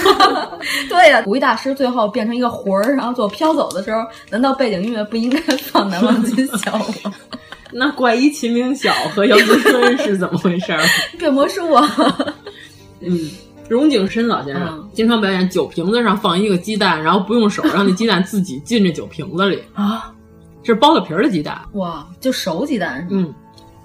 Speaker 3: 对呀、啊，古一大师最后变成一个魂儿，然后做飘走的时候，难道背景音乐不应该放《难忘今宵》吗？
Speaker 2: 那怪医秦明晓和姚金芬是怎么回事？
Speaker 3: 变魔术啊！
Speaker 2: 嗯。荣景深老先生、嗯、经常表演酒瓶子上放一个鸡蛋，然后不用手让那鸡蛋自己进这酒瓶子里
Speaker 3: 啊，
Speaker 2: 这是剥了皮儿的鸡蛋
Speaker 3: 哇，就熟鸡蛋是吗？
Speaker 2: 嗯。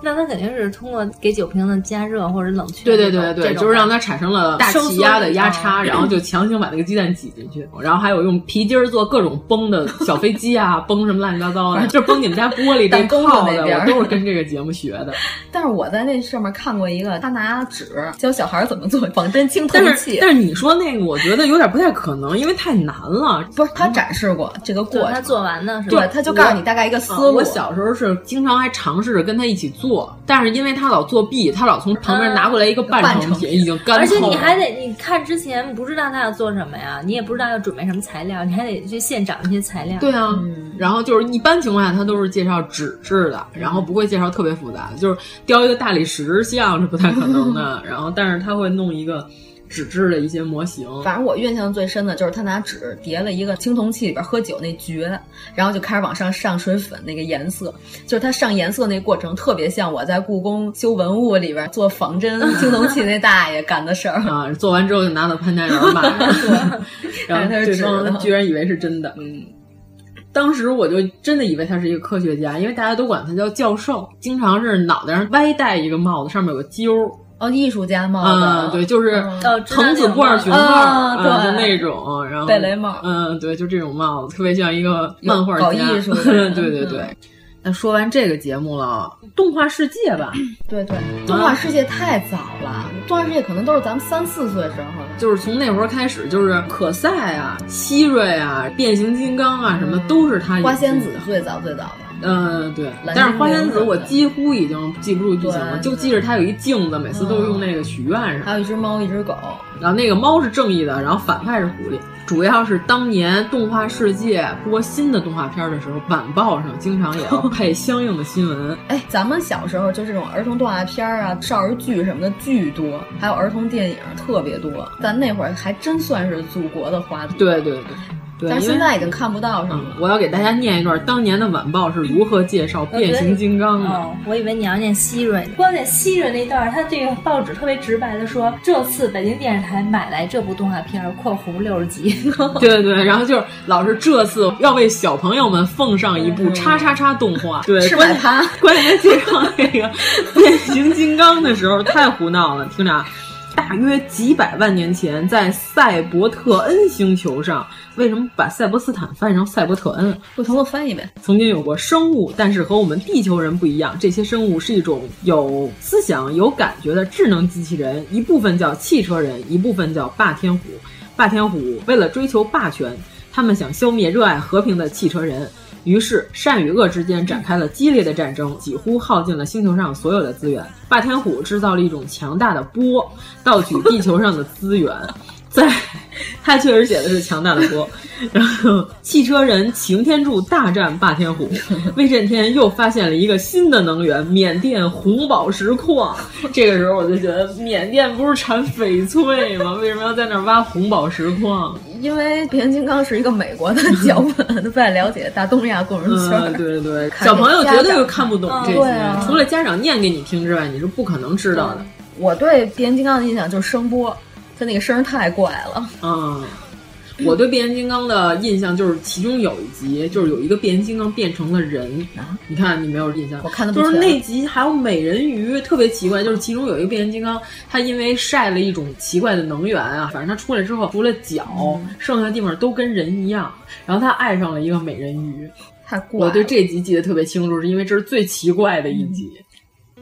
Speaker 1: 那它肯定是通过给酒瓶子加热或者冷却，
Speaker 2: 对对对对，就是让它产生了大气压的压差，
Speaker 1: 嗯
Speaker 2: 然后就强行把那个鸡蛋挤进去，然后还有用皮筋儿做各种崩的小飞机啊，崩什么乱七八糟的，就崩你们家玻璃这套的，我都是跟这个节目学的。
Speaker 3: 但是我在那上面看过一个，他拿纸教小孩怎么做仿真青铜器。
Speaker 2: 但是你说那个，我觉得有点不太可能，因为太难了。
Speaker 3: 不是他展示过这个过程，
Speaker 1: 他做完呢是
Speaker 3: 吧？对，他就告诉你大概一个思路。
Speaker 2: 我小时候是经常还尝试着跟他一起做，但是因为他老作弊，他老从旁边拿过来一个半成品，已经干透了。
Speaker 1: 而且你还得，你看之前不知道他要做什么呀，你也不知道要准备什么材料，你还得去现找那些材料。
Speaker 2: 对啊，
Speaker 3: 嗯、
Speaker 2: 然后就是一般情况下他都是介绍纸质的，然后不会介绍特别复杂的，就是雕一个大理石像是不太可能的，然后但是他会弄一个。纸质的一些模型，
Speaker 3: 反正我印象最深的就是他拿纸叠了一个青铜器里边喝酒那爵，然后就开始往上上水粉那个颜色，就是他上颜色那过程特别像我在故宫修文物里边做仿真 青铜器那大爷干的事儿
Speaker 2: 啊！做完之后就拿到潘家园卖了，然后 对方居然以为是真的，
Speaker 3: 嗯。
Speaker 2: 当时我就真的以为他是一个科学家，因为大家都管他叫教授，经常是脑袋上歪戴一个帽子，上面有个揪。
Speaker 3: 哦，艺术家帽子，
Speaker 2: 嗯，对，就是
Speaker 1: 哦
Speaker 2: 藤子不二雄帽，
Speaker 3: 啊对
Speaker 2: 嗯就那种，然后
Speaker 3: 贝雷帽
Speaker 2: 嗯，对，就这种帽子，特别像一个漫画家，
Speaker 3: 搞艺术的
Speaker 2: 对对对。那说完这个节目了，动画世界吧，
Speaker 3: 对对，动画世界太早了，动画世界可能都是咱们三四岁时候的，
Speaker 2: 就是从那会儿开始，就是可赛啊、希瑞啊、变形金刚啊，什么都是他。
Speaker 3: 花仙子最早最早的。
Speaker 2: 嗯，对，但是花仙子我几乎已经记不住剧情了，就记着它有一镜子，每次都用那个许愿上。
Speaker 3: 还有一只猫，一只狗。
Speaker 2: 然后那个猫是正义的，然后反派是狐狸。主要是当年动画世界播新的动画片的时候，晚报上经常也要 配相应的新闻。
Speaker 3: 哎，咱们小时候就这种儿童动画片啊、少儿剧什么的巨多，还有儿童电影特别多。咱那会儿还真算是祖国的花朵。
Speaker 2: 对对对。对，
Speaker 3: 但现在已经看不到，是吗、
Speaker 2: 嗯？我要给大家念一段当年的晚报是如何介绍变形金刚的。
Speaker 1: 哦，我以为你要念希瑞，光念希瑞那段，他这个报纸特别直白的说，这次北京电视台买来这部动画片（括弧六十集 ）。
Speaker 2: 对对，然后就是老是这次要为小朋友们奉上一部叉叉叉动画。对，
Speaker 3: 是买它。
Speaker 2: 关键介绍那个变形金刚的时候太胡闹了，听着啊。大约几百万年前，在赛博特恩星球上，为什么把塞伯斯坦翻译成赛博特恩？
Speaker 3: 不同的翻译呗。
Speaker 2: 曾经有过生物，但是和我们地球人不一样，这些生物是一种有思想、有感觉的智能机器人，一部分叫汽车人，一部分叫霸天虎。霸天虎为了追求霸权，他们想消灭热爱和平的汽车人。于是，善与恶之间展开了激烈的战争，几乎耗尽了星球上所有的资源。霸天虎制造了一种强大的波，盗取地球上的资源。在，他确实写的是强大的波。然后，汽车人擎天柱大战霸天虎，威震天又发现了一个新的能源——缅甸红宝石矿。这个时候，我就觉得缅甸不是产翡翠吗？为什么要在那儿挖红宝石矿？
Speaker 3: 因为变形金刚是一个美国的 脚本，都不太了解大东亚共荣圈。
Speaker 2: 嗯，对对，小朋友绝对看不懂这些，
Speaker 3: 啊、
Speaker 2: 除了家长念给你听之外，你是不可能知道的。
Speaker 3: 我对变形金刚的印象就是声波，他那个声太怪了。
Speaker 2: 嗯。我对变形金刚的印象就是，其中有一集就是有一个变形金刚变成了人，
Speaker 3: 啊、
Speaker 2: 你看你没有印象？
Speaker 3: 我看的
Speaker 2: 就是那集还有美人鱼，特别奇怪，就是其中有一个变形金刚，它因为晒了一种奇怪的能源啊，反正它出来之后除了脚，
Speaker 3: 嗯、
Speaker 2: 剩下的地方都跟人一样，然后他爱上了一个美人鱼。
Speaker 3: 太怪！
Speaker 2: 我对这集记得特别清楚，是因为这是最奇怪的一集。
Speaker 3: 那、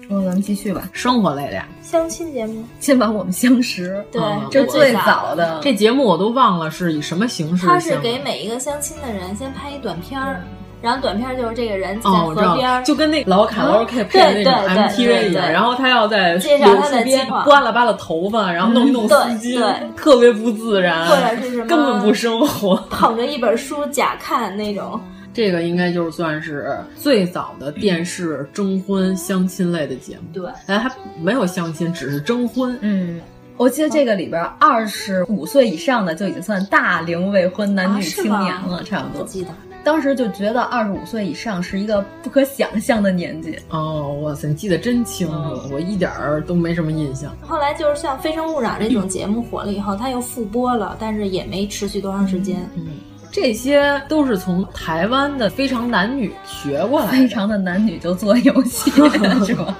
Speaker 3: 嗯、咱们继续吧，
Speaker 2: 生活类的呀，
Speaker 1: 相亲节目，
Speaker 3: 先把我们相识，
Speaker 1: 对，
Speaker 2: 嗯、
Speaker 3: 这最早的。
Speaker 2: 这节目我都忘了是以什么形式。
Speaker 1: 他是给每一个相亲的人先拍一短片儿，然后短片就是这个人在
Speaker 2: 哦
Speaker 1: 河边，
Speaker 2: 就跟那老卡拉 OK 配的那种 MTV 一样，然后他要在
Speaker 1: 介绍他的
Speaker 2: 边扒拉扒拉头发，然后弄一弄丝巾，特别不自然，
Speaker 1: 或者是什么
Speaker 2: 根本不生活，
Speaker 1: 捧着一本书假看那种。
Speaker 2: 这个应该就算是最早的电视征婚相亲类的节目。
Speaker 1: 对，
Speaker 2: 哎，还没有相亲，只是征婚。
Speaker 3: 嗯，我记得这个里边二十五岁以上的就已经算大龄未婚男女青年了，
Speaker 1: 啊、
Speaker 3: 差不多。
Speaker 1: 记得
Speaker 3: 当时就觉得二十五岁以上是一个不可想象的年纪。
Speaker 2: 哦，哇塞，你记得真清楚，
Speaker 1: 嗯、
Speaker 2: 我一点儿都没什么印象。
Speaker 1: 后来就是像《非诚勿扰》这种节目火了以后，它又复播了，但是也没持续多长时间。
Speaker 2: 嗯。这些都是从台湾的《非常男女》学过来的，《
Speaker 3: 非常的男女》就做游戏 是吧？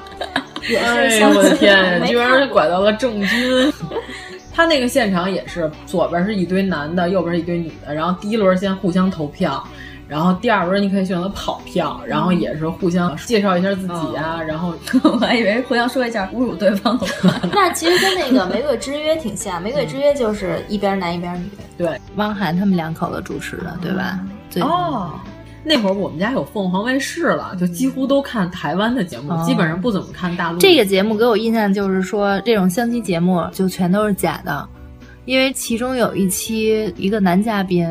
Speaker 2: 哎呦我的天，居然拐到了郑钧。他那个现场也是，左边是一堆男的，右边是一堆女的，然后第一轮先互相投票，然后第二轮你可以选择跑票，然后也是互相介绍一下自己啊，
Speaker 3: 嗯、
Speaker 2: 然后
Speaker 3: 我还以为互相说一下侮辱对方的话。
Speaker 1: 那其实跟那个《玫瑰之约》挺像，《玫瑰之约》就是一边男一边女。
Speaker 2: 对，
Speaker 1: 汪涵他们两口子主持的，对吧？对
Speaker 2: 哦。那会儿我们家有凤凰卫视了，就几乎都看台湾的节目，
Speaker 1: 哦、
Speaker 2: 基本上不怎么看大陆。
Speaker 1: 这个节目给我印象就是说，这种相亲节目就全都是假的，因为其中有一期一个男嘉宾，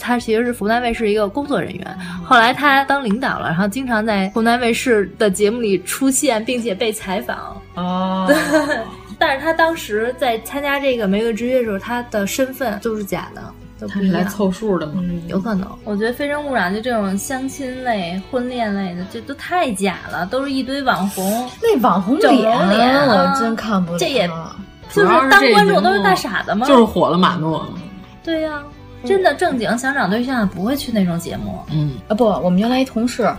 Speaker 1: 他其实是湖南卫视一个工作人员，后来他当领导了，然后经常在湖南卫视的节目里出现，并且被采访。
Speaker 2: 哦。
Speaker 1: 但是他当时在参加这个《玫瑰之约》的时候，他的身份都是假的。
Speaker 2: 他是来凑数的吗？
Speaker 1: 嗯，有可能。我觉得《非诚勿扰》就这种相亲类、婚恋类的，这都太假了，都是一堆网红。
Speaker 3: 那网红
Speaker 1: 整容脸，
Speaker 3: 我真看不了。
Speaker 1: 这也
Speaker 2: 就是
Speaker 1: 当观众都是大傻子吗？
Speaker 2: 就是火了马诺。
Speaker 1: 对呀、啊，真的正经想找对象不会去那种节目。
Speaker 2: 嗯
Speaker 3: 啊不，我们原来一同事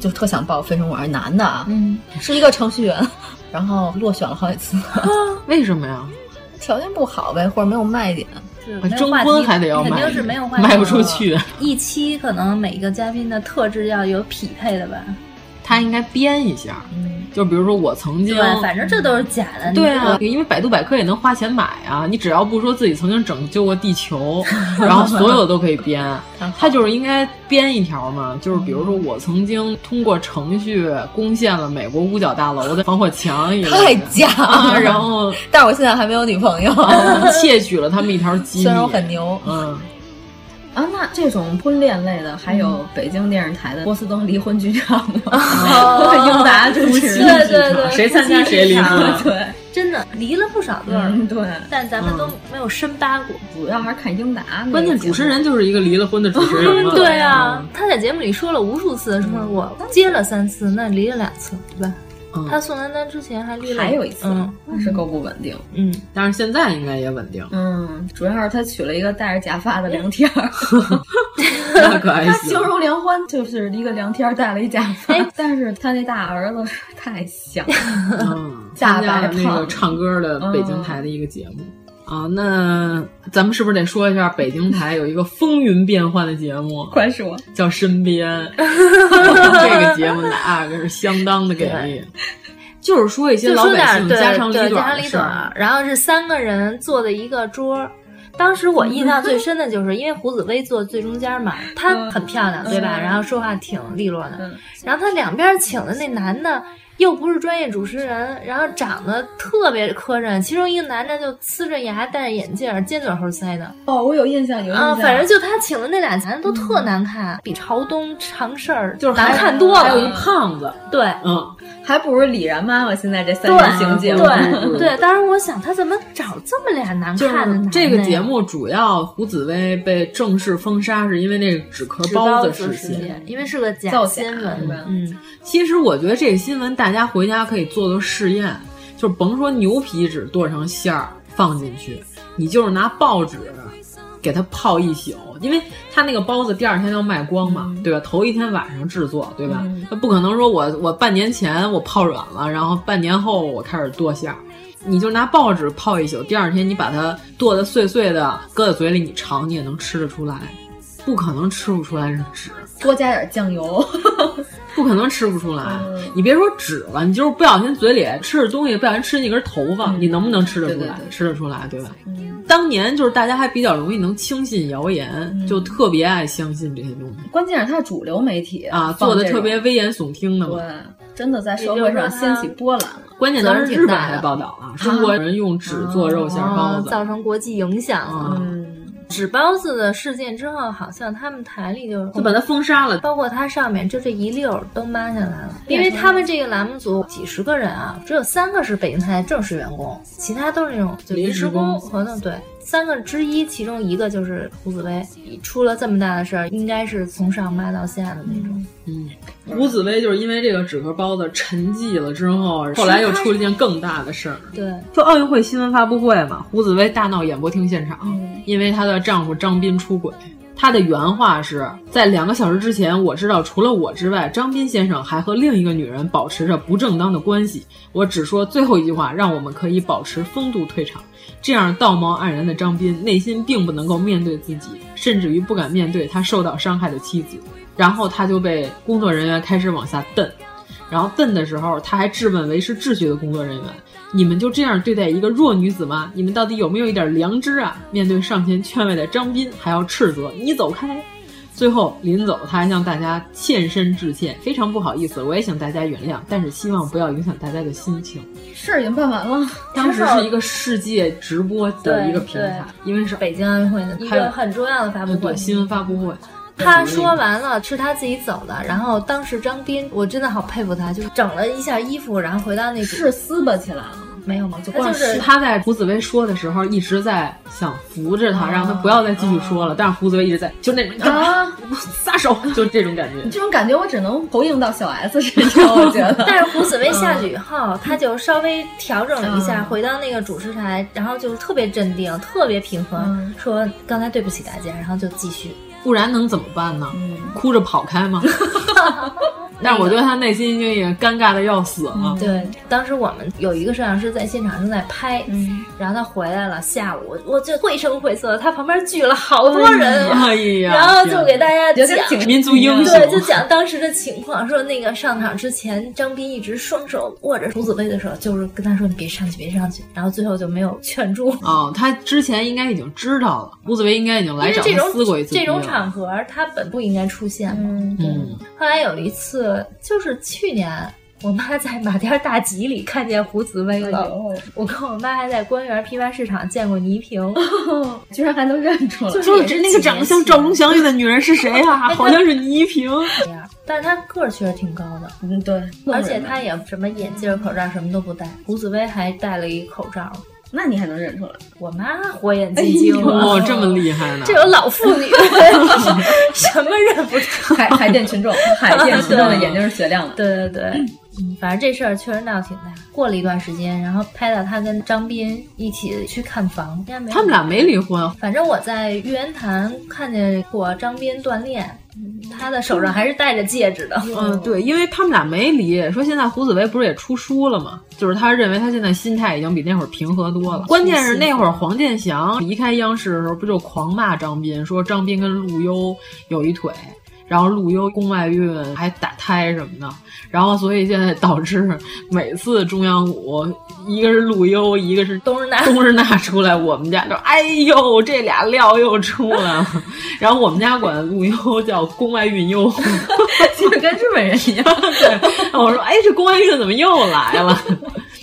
Speaker 3: 就特想报《非诚勿扰》，男的啊，
Speaker 1: 嗯，
Speaker 3: 是一个程序员。然后落选了好几次。
Speaker 2: 为什么呀？
Speaker 3: 条件不好呗，或者没有卖点。
Speaker 2: 征婚还得要
Speaker 1: 肯定是没有
Speaker 2: 卖不出去。
Speaker 1: 一期可能每个嘉宾的特质要有匹配的吧。
Speaker 2: 他应该编一下，嗯，就比如说我曾经，
Speaker 1: 对，反正这都是假的。
Speaker 2: 对啊，因为百度百科也能花钱买啊，你只要不说自己曾经拯救过地球，然后所有都可以编。他就是应该编一条嘛，就是比如说我曾经通过程序攻陷了美国五角大楼的防火墙，
Speaker 3: 太假了。
Speaker 2: 然后，
Speaker 3: 但是我现在还没有女朋友，
Speaker 2: 窃取了他们一条机密，
Speaker 3: 虽然我很牛，
Speaker 2: 嗯。
Speaker 3: 啊，那这种婚恋类的，还有北京电视台的波司登离婚剧场的，英达主持，
Speaker 1: 对对对，
Speaker 2: 谁参加谁离婚，
Speaker 3: 对，
Speaker 1: 真的离了不少对儿，
Speaker 3: 对，
Speaker 1: 但咱们都没有深扒过，
Speaker 3: 主要还是看英达。
Speaker 2: 关键主持人就是一个离了婚的主持人，
Speaker 1: 对啊，他在节目里说了无数次，说我结了三次，那离了两次，对吧？他宋丹丹之前还立了，
Speaker 3: 还有一次，
Speaker 1: 嗯，
Speaker 3: 那是够不稳定，
Speaker 1: 嗯，
Speaker 2: 但是现在应该也稳定，
Speaker 3: 嗯，主要是他娶了一个戴着假发的梁天儿
Speaker 2: 那可还
Speaker 3: 他形容梁欢就是一个梁天儿戴了一假发，但是他那大儿子太像，
Speaker 2: 嗯，
Speaker 3: 大
Speaker 2: 白那个唱歌的北京台的一个节目。啊，那咱们是不是得说一下北京台有一个风云变幻的节目？
Speaker 3: 快说，
Speaker 2: 叫《身边》。这个节目那可是相当的给力，就是说一些老百姓家长里短。
Speaker 1: 然后是三个人坐的一个桌。当时我印象最深的就是，因为胡紫薇坐最中间嘛，她很漂亮，对吧？然后说话挺利落的。然后她两边请的那男的。又不是专业主持人，然后长得特别磕碜。其中一个男的就呲着牙，戴着眼镜，尖嘴猴腮的。
Speaker 3: 哦，我有印象，有印象。
Speaker 1: 啊，反正就他请的那俩男的都特难看，比朝东长事儿
Speaker 2: 就是
Speaker 1: 难看多了。
Speaker 2: 还有一胖子，
Speaker 1: 对，
Speaker 2: 嗯，
Speaker 3: 还不如李然妈妈现在这三人行节目。
Speaker 1: 对 对，当时我想他怎么找这么俩难看的男的？
Speaker 2: 这个节目主要胡紫薇被正式封杀，是因为那个纸壳包
Speaker 1: 子
Speaker 2: 事
Speaker 1: 件，因为是个假新闻。嗯，
Speaker 2: 其实我觉得这个新闻大。大家回家可以做做试验，就是甭说牛皮纸剁成馅儿放进去，你就是拿报纸给它泡一宿，因为他那个包子第二天要卖光嘛，对吧？头一天晚上制作，对吧？他不可能说我我半年前我泡软了，然后半年后我开始剁馅儿，你就拿报纸泡一宿，第二天你把它剁得碎碎的，搁在嘴里你尝，你也能吃得出来，不可能吃不出来是纸。
Speaker 3: 多加点酱油。
Speaker 2: 不可能吃不出来，你别说纸了，你就是不小心嘴里吃着东西，不小心吃进一根头发，你能不能吃得出来？吃得出来，对吧？当年就是大家还比较容易能轻信谣言，就特别爱相信这些东西。
Speaker 3: 关键是它主流媒体
Speaker 2: 啊，做的特别危言耸听的嘛，
Speaker 3: 对，真的在社会上掀起波澜。了。
Speaker 2: 关键当时日本还报道了，中国人用纸做肉馅包子，
Speaker 1: 造成国际影响。
Speaker 2: 啊。
Speaker 1: 纸包子的事件之后，好像他们台里就
Speaker 2: 就把它封杀了，
Speaker 1: 包括它上面就这一溜都抹下来了。因为他们这个栏目组几十个人啊，只有三个是北京台的正式员工，其他都是那种就临时工合同。对，三个之一，其中一个就是胡紫薇，出了这么大的事儿，应该是从上骂到下的那种。
Speaker 2: 嗯，胡紫薇就是因为这个纸壳包子沉寂了之后，后来又出了一件更大的事儿。
Speaker 1: 对，
Speaker 2: 就奥运会新闻发布会嘛，胡紫薇大闹演播厅现场，因为她的丈夫张斌出轨。她的原话是在两个小时之前，我知道除了我之外，张斌先生还和另一个女人保持着不正当的关系。我只说最后一句话，让我们可以保持风度退场。这样道貌岸然的张斌，内心并不能够面对自己，甚至于不敢面对他受到伤害的妻子。然后他就被工作人员开始往下蹬，然后蹬的时候，他还质问维持秩序的工作人员：“你们就这样对待一个弱女子吗？你们到底有没有一点良知啊？”面对上前劝慰的张斌，还要斥责：“你走开！”最后临走，他还向大家欠身致歉，非常不好意思，我也请大家原谅，但是希望不要影响大家的心情。
Speaker 3: 事儿已经办完了，
Speaker 2: 当时是一个世界直播的一个平台，因为是
Speaker 1: 北京奥运会的一个很重要的发布会，
Speaker 2: 新闻发布会。
Speaker 1: 他说完了，是他自己走的。然后当时张斌，我真的好佩服他，就整了一下衣服，然后回到那
Speaker 3: 是撕巴起来了，
Speaker 1: 没有吗？就
Speaker 2: 是他在胡紫薇说的时候，一直在想扶着他，让他不要再继续说了。但是胡紫薇一直在，就那种啊，撒手，就这种感觉。
Speaker 3: 这种感觉我只能投影到小 S 身上，我觉得。
Speaker 1: 但是胡紫薇 下去以后，他就稍微调整了一下，回到那个主持台，然后就特别镇定，特别平和，说刚才对不起大家，然后就继续。
Speaker 2: 不然能怎么办呢？哭着跑开吗？但是我觉得他内心已经也尴尬的要死了。
Speaker 1: 对，当时我们有一个摄像师在现场正在拍，然后他回来了，下午我就绘声绘色，他旁边聚了好多人，
Speaker 2: 哎呀，
Speaker 1: 然后就给大家讲
Speaker 2: 民族英雄，
Speaker 1: 对，就讲当时的情况，说那个上场之前，张斌一直双手握着胡子薇的手，就是跟他说你别上去，别上去，然后最后就没有劝住。
Speaker 2: 哦，他之前应该已经知道了，胡子薇应该已经来找他撕过一次。
Speaker 1: 这种场合他本不应该出现嘛。
Speaker 2: 嗯，
Speaker 1: 后来有一次，就是去年。我妈在马甸大集里看见胡紫薇了，我跟我妈还在官园批发市场见过倪萍，
Speaker 3: 居然还能认出来。
Speaker 2: 就说这那个长得像赵忠祥的女人是谁啊？好像是倪萍。
Speaker 1: 但是她个儿确实挺高的，
Speaker 3: 嗯，对，
Speaker 1: 而且她也什么眼镜、口罩什么都不戴。胡紫薇还戴了一口罩，
Speaker 3: 那你还能认出来？
Speaker 1: 我妈火眼金睛，
Speaker 2: 哦，这么厉害呢？
Speaker 1: 这有老妇女，什么认不出？
Speaker 3: 海海淀群众，海淀群众的眼睛是雪亮的。
Speaker 1: 对对对。嗯，反正这事儿确实闹挺大。过了一段时间，然后拍到他跟张斌一起去看房，
Speaker 2: 他们俩没离婚。
Speaker 1: 反正我在玉渊潭看见过张斌锻炼，他的手上还是戴着戒指的。
Speaker 2: 嗯，对，因为他们俩没离。说现在胡紫薇不是也出书了吗？就是他认为他现在心态已经比那会儿平和多了。关键是那会儿黄健翔离开央视的时候，不就狂骂张斌，说张斌跟陆优有一腿。然后陆优宫外孕还打胎什么的，然后所以现在导致每次中央五，一个是陆优，一个是
Speaker 1: 冬日娜，
Speaker 2: 冬日娜出来，我们家就哎呦这俩料又出来了。然后我们家管陆优叫宫外孕优，
Speaker 3: 就是跟日本人一样。
Speaker 2: 对，我说哎这宫外孕怎么又来了？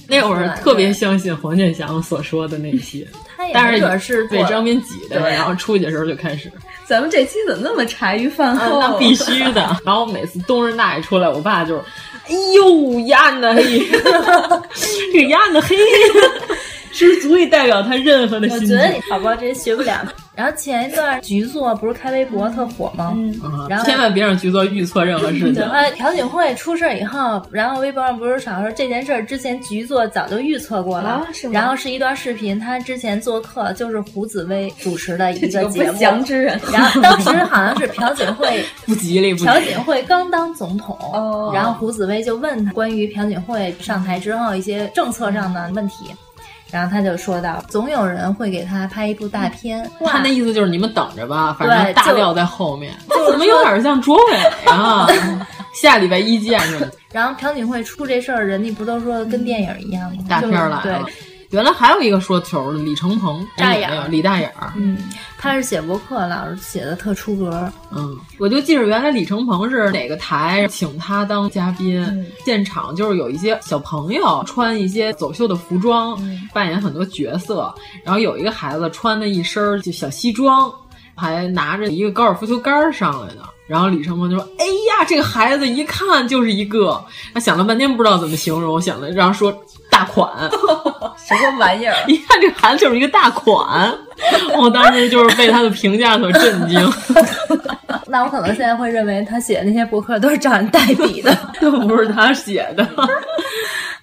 Speaker 2: 那会儿特别相信黄健翔所说的那些，但
Speaker 1: 是也
Speaker 2: 是被张斌挤的，然后出去的时候就开始。
Speaker 3: 咱们这期怎么那么茶余饭后？
Speaker 2: 那必须的。然后每次冬日娜一出来，我爸就是，哎呦，丫的黑，这丫的黑，是足以代表他任何的心情。
Speaker 1: 我觉得你宝宝这学不了。然后前一段局座不是开微博特火吗？
Speaker 2: 嗯，然后千万别让局座预测任何事情。
Speaker 1: 呃，朴槿惠出事以后，然后微博上不是少说这件事之前局座早就预测过了，
Speaker 3: 是吗？
Speaker 1: 然后是一段视频，他之前做客就是胡紫薇主持的一个 节目，
Speaker 3: 祥之人。
Speaker 1: 然后当时好像是朴槿惠
Speaker 2: 不吉利，
Speaker 1: 朴槿惠刚当总统，然后胡紫薇就问他关于朴槿惠上台之后一些政策上的问题。然后他就说到，总有人会给他拍一部大片。
Speaker 2: 他那意思就是你们等着吧，反正大料在后面。怎么有点像卓伟啊？下礼拜一见是吗？
Speaker 1: 然后朴槿惠出这事儿，人家不都说跟电影一样吗？
Speaker 2: 大片来
Speaker 1: 了。
Speaker 2: 原来还有一个说球的李承鹏，
Speaker 1: 大眼
Speaker 2: 李大眼
Speaker 1: 儿，嗯，他是写博客，老是写的特出格，
Speaker 2: 嗯，我就记着原来李承鹏是哪个台请他当嘉宾，现场就是有一些小朋友穿一些走秀的服装，扮演很多角色，然后有一个孩子穿的一身就小西装，还拿着一个高尔夫球杆上来的。然后李承鹏就说：“哎呀，这个孩子一看就是一个。”他想了半天不知道怎么形容，想了然后说大款，
Speaker 3: 什么玩意儿？
Speaker 2: 一看这孩子就是一个大款，我当时就是被他的评价所震惊。
Speaker 1: 那我可能现在会认为他写的那些博客都是找人代笔的，
Speaker 2: 都不是他写的。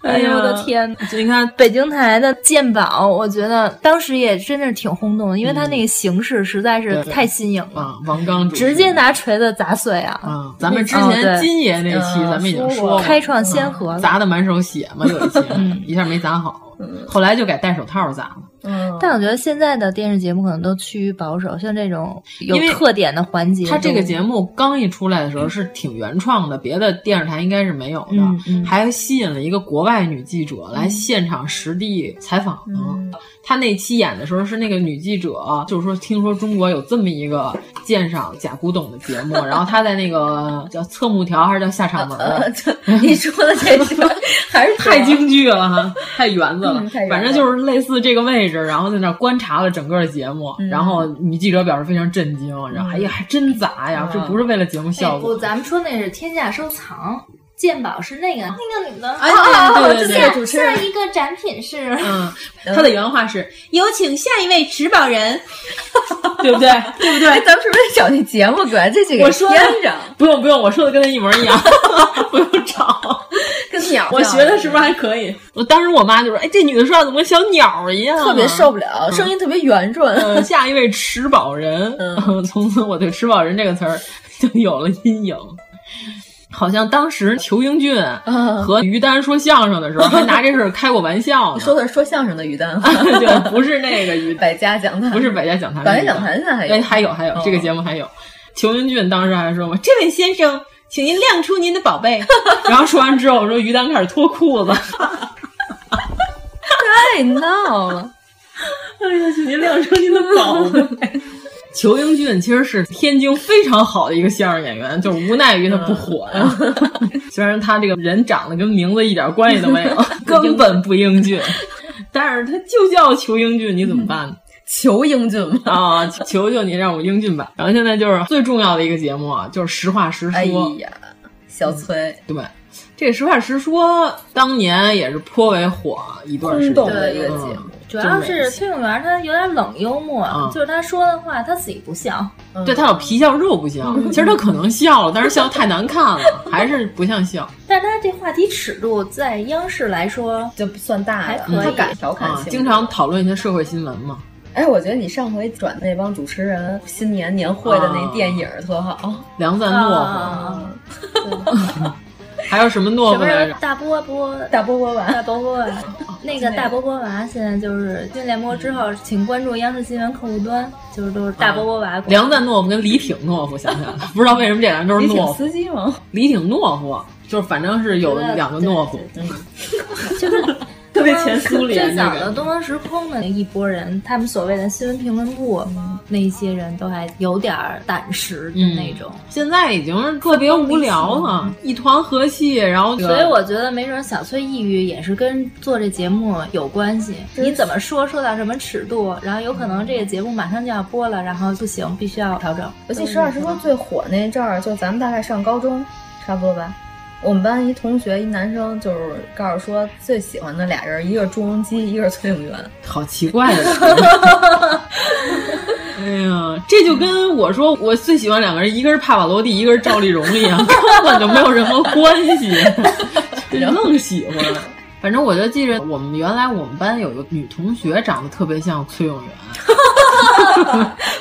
Speaker 1: 哎呦我的天！
Speaker 2: 你看
Speaker 1: 北京台的鉴宝，我觉得当时也真的是挺轰动的，因为他那个形式实在是太新颖了。
Speaker 2: 王刚
Speaker 1: 直接拿锤子砸碎啊！
Speaker 2: 嗯，咱们之前金爷那期咱们已经说了，
Speaker 1: 开创先河，
Speaker 2: 砸的满手血嘛，有一期一下没砸好，后来就改戴手套砸了。
Speaker 1: 嗯，但我觉得现在的电视节目可能都趋于保守，像这种有特点的环节，
Speaker 2: 它这个节目刚一出来的时候是挺原创的，别的电视台应该是没有的，还吸引了一个国外女记者来现场实地采访。他那期演的时候是那个女记者，就是说听说中国有这么一个鉴赏假古董的节目，然后他在那个叫侧幕条还是叫下场门？
Speaker 3: 你说的这个还是
Speaker 2: 太京剧了哈，太园子了，反正就是类似这个位置。然后在那观察了整个节目，然后女记者表示非常震惊，然后哎呀还真砸呀，这不是为了节目效
Speaker 1: 果。不，咱们说那是天价收藏，鉴宝是那个那个女的。
Speaker 2: 哎，对对对，
Speaker 1: 下一个展品是，
Speaker 2: 嗯，他的原话是
Speaker 1: 有请下一位持宝人，
Speaker 2: 对不对？对不对？
Speaker 3: 咱们是不是得找那节目哥这几个
Speaker 2: 添上？不用不用，我说的跟他一模一样，不用找。
Speaker 3: 跟鸟，
Speaker 2: 我学的是不是还可以？我当时我妈就说：“哎，这女的说话怎么跟小鸟一样？”
Speaker 3: 特别受不了，声音特别圆润。
Speaker 2: 下一位持宝人，从此我对“持宝人”这个词儿就有了阴影。好像当时裘英俊和于丹说相声的时候，还拿这事儿开过玩笑呢。
Speaker 3: 说的是说相声的于丹，
Speaker 2: 对，不是那个于
Speaker 3: 百家讲坛，
Speaker 2: 不是百家讲坛，
Speaker 3: 百家讲坛现在还有，
Speaker 2: 哎，还有还有，这个节目还有。裘英俊当时还说嘛：“这位先生，请您亮出您的宝贝。”然后说完之后，我说于丹开始脱裤子，
Speaker 3: 太闹了。
Speaker 2: 哎呀，请您亮出您的宝贝。裘英俊其实是天津非常好的一个相声演员，就是无奈于他不火呀。虽然他这个人长得跟名字一点关系都没有，根本不英俊，但是他就叫裘英俊，你怎么办呢？
Speaker 3: 求英俊嘛
Speaker 2: 啊，求求你让我英俊吧。然后现在就是最重要的一个节目啊，就是实话实说。
Speaker 3: 哎呀，小崔，
Speaker 2: 对，这实话实说当年也是颇为火一段时间
Speaker 3: 的一个节目。
Speaker 1: 主要是崔永元他有点冷幽默，就是他说的话他自己不笑，
Speaker 2: 对他有皮笑肉不笑。其实他可能笑了，但是笑太难看了，还是不像笑。
Speaker 1: 但是他这话题尺度在央视来说
Speaker 3: 就不算大，
Speaker 1: 还可以，
Speaker 3: 他敢调侃性，
Speaker 2: 经常讨论一些社会新闻嘛。
Speaker 3: 哎，我觉得你上回转那帮主持人新年年会的那电影特好，
Speaker 2: 梁赞诺夫。还有什么诺夫来着？
Speaker 1: 大波波，
Speaker 3: 大波波娃，
Speaker 1: 大波波娃。那个大波波娃现在就是新联播之后，请关注央视新闻客户端，就是都是大波波娃。
Speaker 2: 梁赞诺夫跟李挺诺夫，想想 不知道为什么这俩人都是诺夫。
Speaker 3: 司机吗？
Speaker 2: 李挺诺夫，就是反正是有两个诺夫，
Speaker 1: 就是。
Speaker 2: 特别前苏联
Speaker 1: 最早的东方时空的那一波人，他们所谓的新闻评论部那些人都还有点胆识的那种。
Speaker 2: 现在已经特别无聊了，一团和气。然后，
Speaker 1: 所以我觉得没准小崔抑郁也是跟做这节目有关系。你怎么说，说到什么尺度，然后有可能这个节目马上就要播了，然后不行，必须要调整。
Speaker 3: 尤其实话实说最火那阵儿，就咱们大概上高中，差不多吧。我们班一同学，一男生，就是告诉说最喜欢的俩人，一个是朱镕基，一个是崔永元。
Speaker 2: 好奇怪的人！哎呀，这就跟我说我最喜欢两个人，一个是帕瓦罗蒂，一个是赵丽蓉一样，根本就没有任何关系，愣喜欢。反正我就记着，我们原来我们班有个女同学长得特别像崔永元，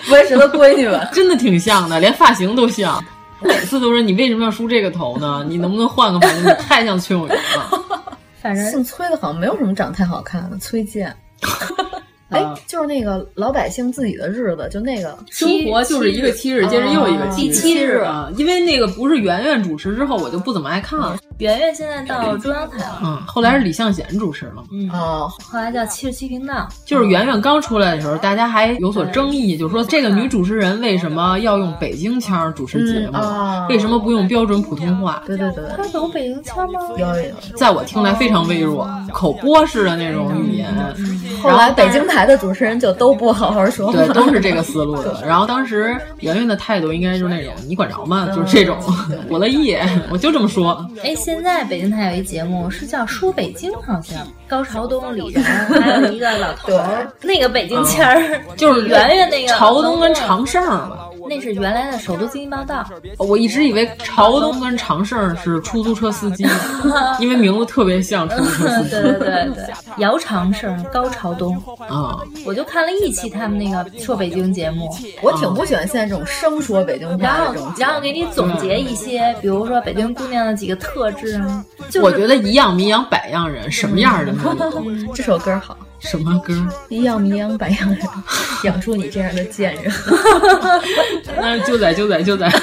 Speaker 3: 不会是他闺女吧？
Speaker 2: 真的挺像的，连发型都像。每次都说你为什么要梳这个头呢？你能不能换个发型？你太像崔永元了。
Speaker 1: 反正
Speaker 3: 姓崔的好像没有什么长太好看的，崔健。哎，就是那个老百姓自己的日子，就那个
Speaker 2: 生活就是一个七日接着又一个
Speaker 1: 第七日
Speaker 2: 啊。因为那个不是圆圆主持之后，我就不怎么爱看了。
Speaker 1: 圆圆现在到中央台了，
Speaker 2: 嗯，后来是李向贤主持了，
Speaker 1: 嗯哦，后来叫七十七频道。
Speaker 2: 就是圆圆刚出来的时候，大家还有所争议，就说这个女主持人为什么要用北京腔主持节目？为什么不用标准普通话？
Speaker 3: 对对对，
Speaker 1: 她有北京腔吗？
Speaker 3: 有有，
Speaker 2: 在我听来非常微弱，口播式的那种语言。
Speaker 3: 后来北京台的主持人就都不好好说话，
Speaker 2: 对，都是这个思路的。然后当时圆圆的态度应该就是那种，你管着吗？就是这种，我乐意，我就这么说。
Speaker 1: 哎，现在北京台有一节目是叫《说北京》，好像高朝东、李然 还有一个老头儿，那个北京腔儿
Speaker 2: 就是
Speaker 1: 圆圆那个
Speaker 2: 朝东跟长胜嘛。
Speaker 1: 那是原来的首都经济报道。
Speaker 2: 我一直以为朝东跟常胜是出租车司机，因为名字特别像出租车司机。
Speaker 1: 对对对对，姚常胜、高朝东
Speaker 2: 啊，
Speaker 1: 我就看了一期他们那个说北京节目，
Speaker 3: 我挺不喜欢现在这种生说北京话
Speaker 1: 然后
Speaker 3: 这种。
Speaker 1: 然后给你总结一些，比如说北京姑娘的几个特质啊。
Speaker 2: 我觉得一样米养百样人，什么样的人都有。
Speaker 3: 这首歌好，
Speaker 2: 什么歌？
Speaker 3: 一样米养百样人，养出你这样的贱人。
Speaker 2: 那是就在就在就在，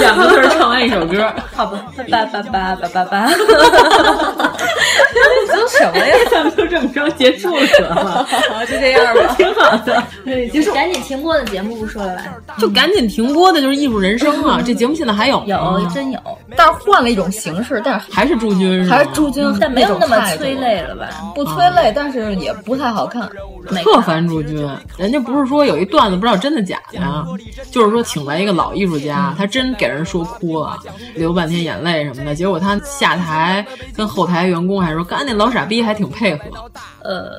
Speaker 2: 两个字儿唱完一首歌，
Speaker 1: 好吧，叭叭叭叭叭叭。
Speaker 3: 都什么呀？
Speaker 2: 咱们就这么着结束了得了，
Speaker 3: 就这样吧，
Speaker 2: 挺好的。
Speaker 1: 结束，赶紧停播的节目不说了吧？
Speaker 2: 就赶紧停播的就是《艺术人生》啊！这节目现在还有
Speaker 1: 有真有，
Speaker 3: 但是换了一种形式，但是
Speaker 2: 还是朱军，
Speaker 3: 还是朱军，
Speaker 1: 但没有那么催泪了吧？
Speaker 3: 不催泪，但是也不太好看。
Speaker 2: 特烦朱军，人家不是说有一段子不知道真的假的，就是说请来一个老艺术家，他真给人说哭了，流半天眼泪什么的。结果他下台跟后台员工还说，刚才那老傻逼还挺配合。
Speaker 3: 呃，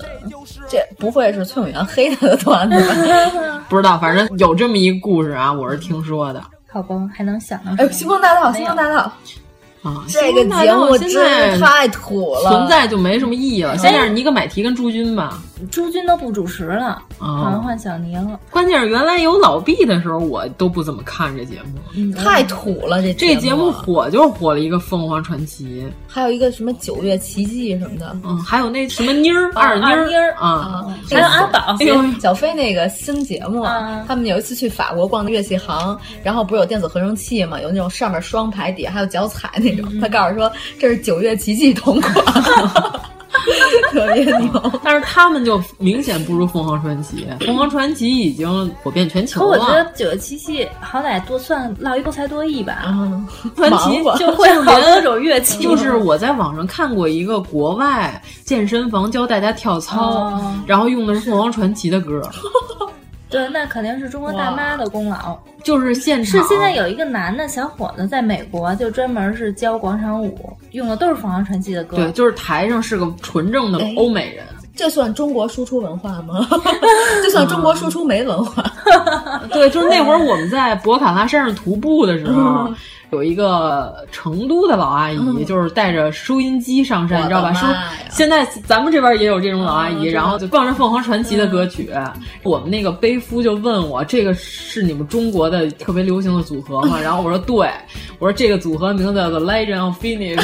Speaker 3: 这不会是崔永元黑他的段子吧？
Speaker 2: 不知道，反正有这么一个故事啊，我是听说的。
Speaker 1: 好吧，还能想到
Speaker 3: 哎，星光大道，星光大道。
Speaker 2: 啊，
Speaker 3: 这个节目真是太土了，
Speaker 2: 存在就没什么意义了。现在是尼格买提跟朱军吧，
Speaker 1: 朱军都不主持了，
Speaker 2: 哦。
Speaker 1: 好像换小尼了。
Speaker 2: 关键是原来有老毕的时候，我都不怎么看这节目，
Speaker 1: 嗯
Speaker 3: 太土了。这
Speaker 2: 这节目。火就是火了一个凤凰传奇，
Speaker 3: 还有一个什么九月奇迹什么的，
Speaker 2: 嗯，还有那什么妮儿二妮
Speaker 1: 儿。妮儿
Speaker 2: 啊，
Speaker 1: 还有阿宝，
Speaker 3: 小飞那个新节目，他们有一次去法国逛乐器行，然后不是有电子合成器嘛，有那种上面双排底下还有脚踩那种，他告诉说这是九月奇迹同款。特别牛，
Speaker 2: 但是他们就明显不如凤凰传奇。凤凰传奇已经火遍全球了。
Speaker 1: 可我觉得九月七系好歹多算落一多才多艺吧。
Speaker 3: 嗯，
Speaker 2: 传奇
Speaker 1: 就会好多种乐器。
Speaker 2: 就是我在网上看过一个国外健身房教大家跳操，
Speaker 1: 哦、
Speaker 2: 然后用的是凤凰传奇的歌。
Speaker 1: 对，那肯定是中国大妈的功劳。
Speaker 2: 就是现场
Speaker 1: 是现在有一个男的小伙子在美国，就专门是教广场舞，用的都是凤凰传奇的歌。
Speaker 2: 对，就是台上是个纯正的欧美人。
Speaker 3: 这算中国输出文化吗？这算中国输出没文化？
Speaker 2: 对，就是那会儿我们在博卡拉山上徒步的时候。有一个成都的老阿姨，嗯、就是带着收音机上山，你知道吧？收现在咱们这边也有这种老阿姨，嗯、然后就放着凤凰传奇的歌曲。嗯、我们那个背夫就问我，这个是你们中国的特别流行的组合吗？然后我说对，我说这个组合名字叫做 Legend of Phoenix。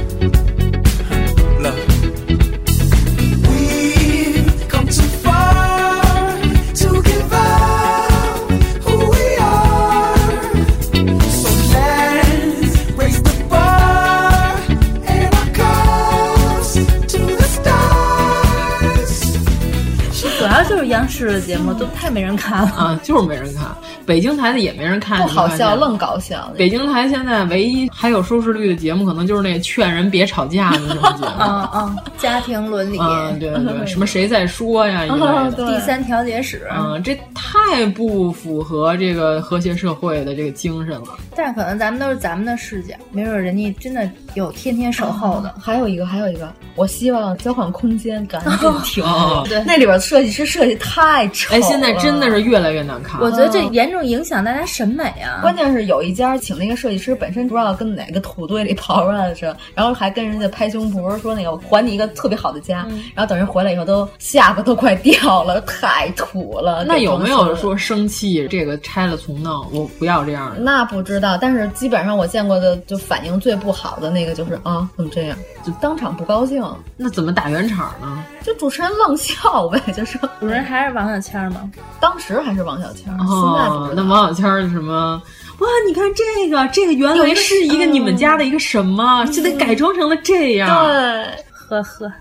Speaker 1: 就是央视的节目都太没人看了
Speaker 2: 啊，就是没人看。北京台的也没人看，
Speaker 3: 不好笑，愣搞笑。
Speaker 2: 北京台现在唯一还有收视率的节目，可能就是那劝人别吵架的那种节目。
Speaker 1: 啊啊，家庭伦理。
Speaker 2: 啊，对对，什么谁在说呀？一类的。
Speaker 1: 第三调解室。
Speaker 2: 嗯，这太不符合这个和谐社会的这个精神了。
Speaker 1: 但是可能咱们都是咱们的视角，没准人家真的有天天守候的。
Speaker 3: 还有一个，还有一个，我希望交换空间赶紧停。
Speaker 1: 对，
Speaker 3: 那里边设计师设计太丑。
Speaker 2: 哎，现在真的是越来越难看。
Speaker 1: 我觉得这严重影响大家审美啊。
Speaker 3: 关键是有一家请那个设计师本身不知道跟哪个土堆里刨出来的是，然后还跟人家拍胸脯说那个还你一个特别好的家，
Speaker 1: 嗯、
Speaker 3: 然后等人回来以后都下巴都快掉了，太土了。
Speaker 2: 那有没有说生气这个拆了重弄？我不要这样的。
Speaker 3: 那不知道，但是基本上我见过的就反应最不好的那个就是啊，怎么这样？就当场不高兴。
Speaker 2: 那怎么打圆场呢？
Speaker 3: 就主持人愣笑呗，就说
Speaker 1: 主持人还是王小谦吗？
Speaker 3: 当时还是王小谦，
Speaker 2: 哦、
Speaker 3: 现在不知道。
Speaker 2: 那王小谦是什么？哇，你看这个，这个原来是一个你们家的一个什么，现在改装成了这样。
Speaker 3: 对，
Speaker 1: 呵呵，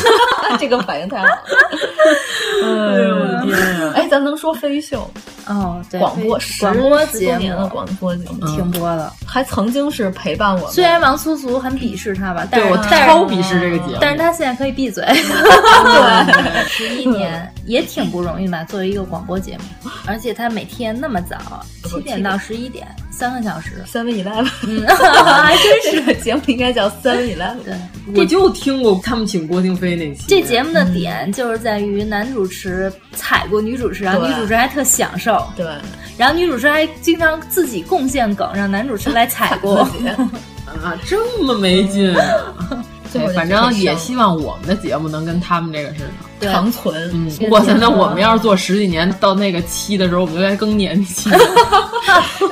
Speaker 3: 这个反应太好了。
Speaker 2: 哎呦我的天呀！
Speaker 3: 哎，咱能说飞秀？
Speaker 1: 哦，对，
Speaker 3: 广播
Speaker 1: 广播
Speaker 3: 节目的广播节目
Speaker 1: 停播了，
Speaker 3: 还曾经是陪伴我。
Speaker 1: 虽然王苏苏很鄙视他吧，但是
Speaker 2: 我超鄙视这个节目，
Speaker 1: 但是他现在可以闭嘴。
Speaker 3: 对，
Speaker 1: 十一年也挺不容易嘛，作为一个广播节目，而且他每天那么早，七点到十一点，三个小时。
Speaker 3: Seven Eleven，
Speaker 1: 嗯，还真是
Speaker 3: 节目应该叫 Seven Eleven。
Speaker 1: 对，
Speaker 2: 我就听过他们请郭京飞那期。
Speaker 1: 这节目的点就是在于男主持踩过女主持，然后女主持还特享受。
Speaker 3: 对。
Speaker 1: 然后女主持还经常自己贡献梗，让男主持来踩过。
Speaker 2: 啊，这么没劲、啊！哎，反正也希望我们的节目能跟他们这个似
Speaker 1: 的
Speaker 3: 长存。
Speaker 2: 嗯，哇塞，那我们要是做十几年，到那个期的时候，我们就该更年期。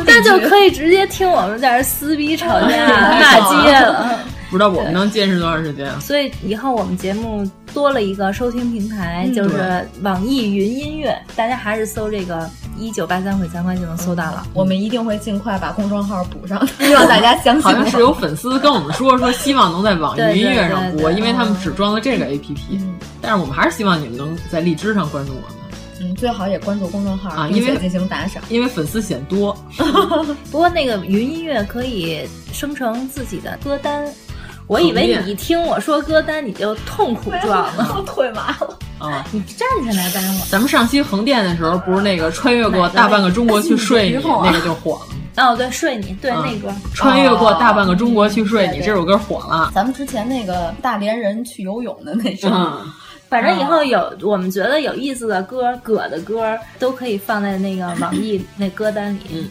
Speaker 1: 那就可以直接听我们在这撕逼吵架、骂街了。
Speaker 2: 不知道我们能坚持多长时间？
Speaker 1: 所以以后我们节目多了一个收听平台，
Speaker 3: 嗯、
Speaker 1: 就是网易云音乐，大家还是搜这个“一九八三毁三观”就能搜到了。
Speaker 3: 我们一定会尽快把公众号补上，希望大家相信。
Speaker 2: 好像是有粉丝跟我们说，说希望能在网易云音乐上播，因为他们只装了这个 APP、嗯。但是我们还是希望你们能在荔枝上关注我们。
Speaker 3: 嗯，最好也关注公众号
Speaker 2: 啊，因为
Speaker 3: 进行打赏，
Speaker 2: 因为粉丝显多。
Speaker 1: 不过那个云音乐可以生成自己的歌单。我以为你一听我说歌单，你就痛苦状了，
Speaker 3: 我腿麻了。
Speaker 2: 啊，
Speaker 1: 你站起来待会儿。
Speaker 2: 咱们上期横店的时候，不是那个穿越过大半个中国去睡你，那个就火了。
Speaker 1: 哦，对，睡你，对、
Speaker 2: 嗯
Speaker 1: 那歌。
Speaker 2: 穿越过大半个中国去睡你，这首歌火了。
Speaker 3: 咱们之前那个大连人去游泳的那首，
Speaker 2: 嗯，
Speaker 1: 反正以后有我们觉得有意思的歌、葛的歌都可以放在那个网易那歌单里。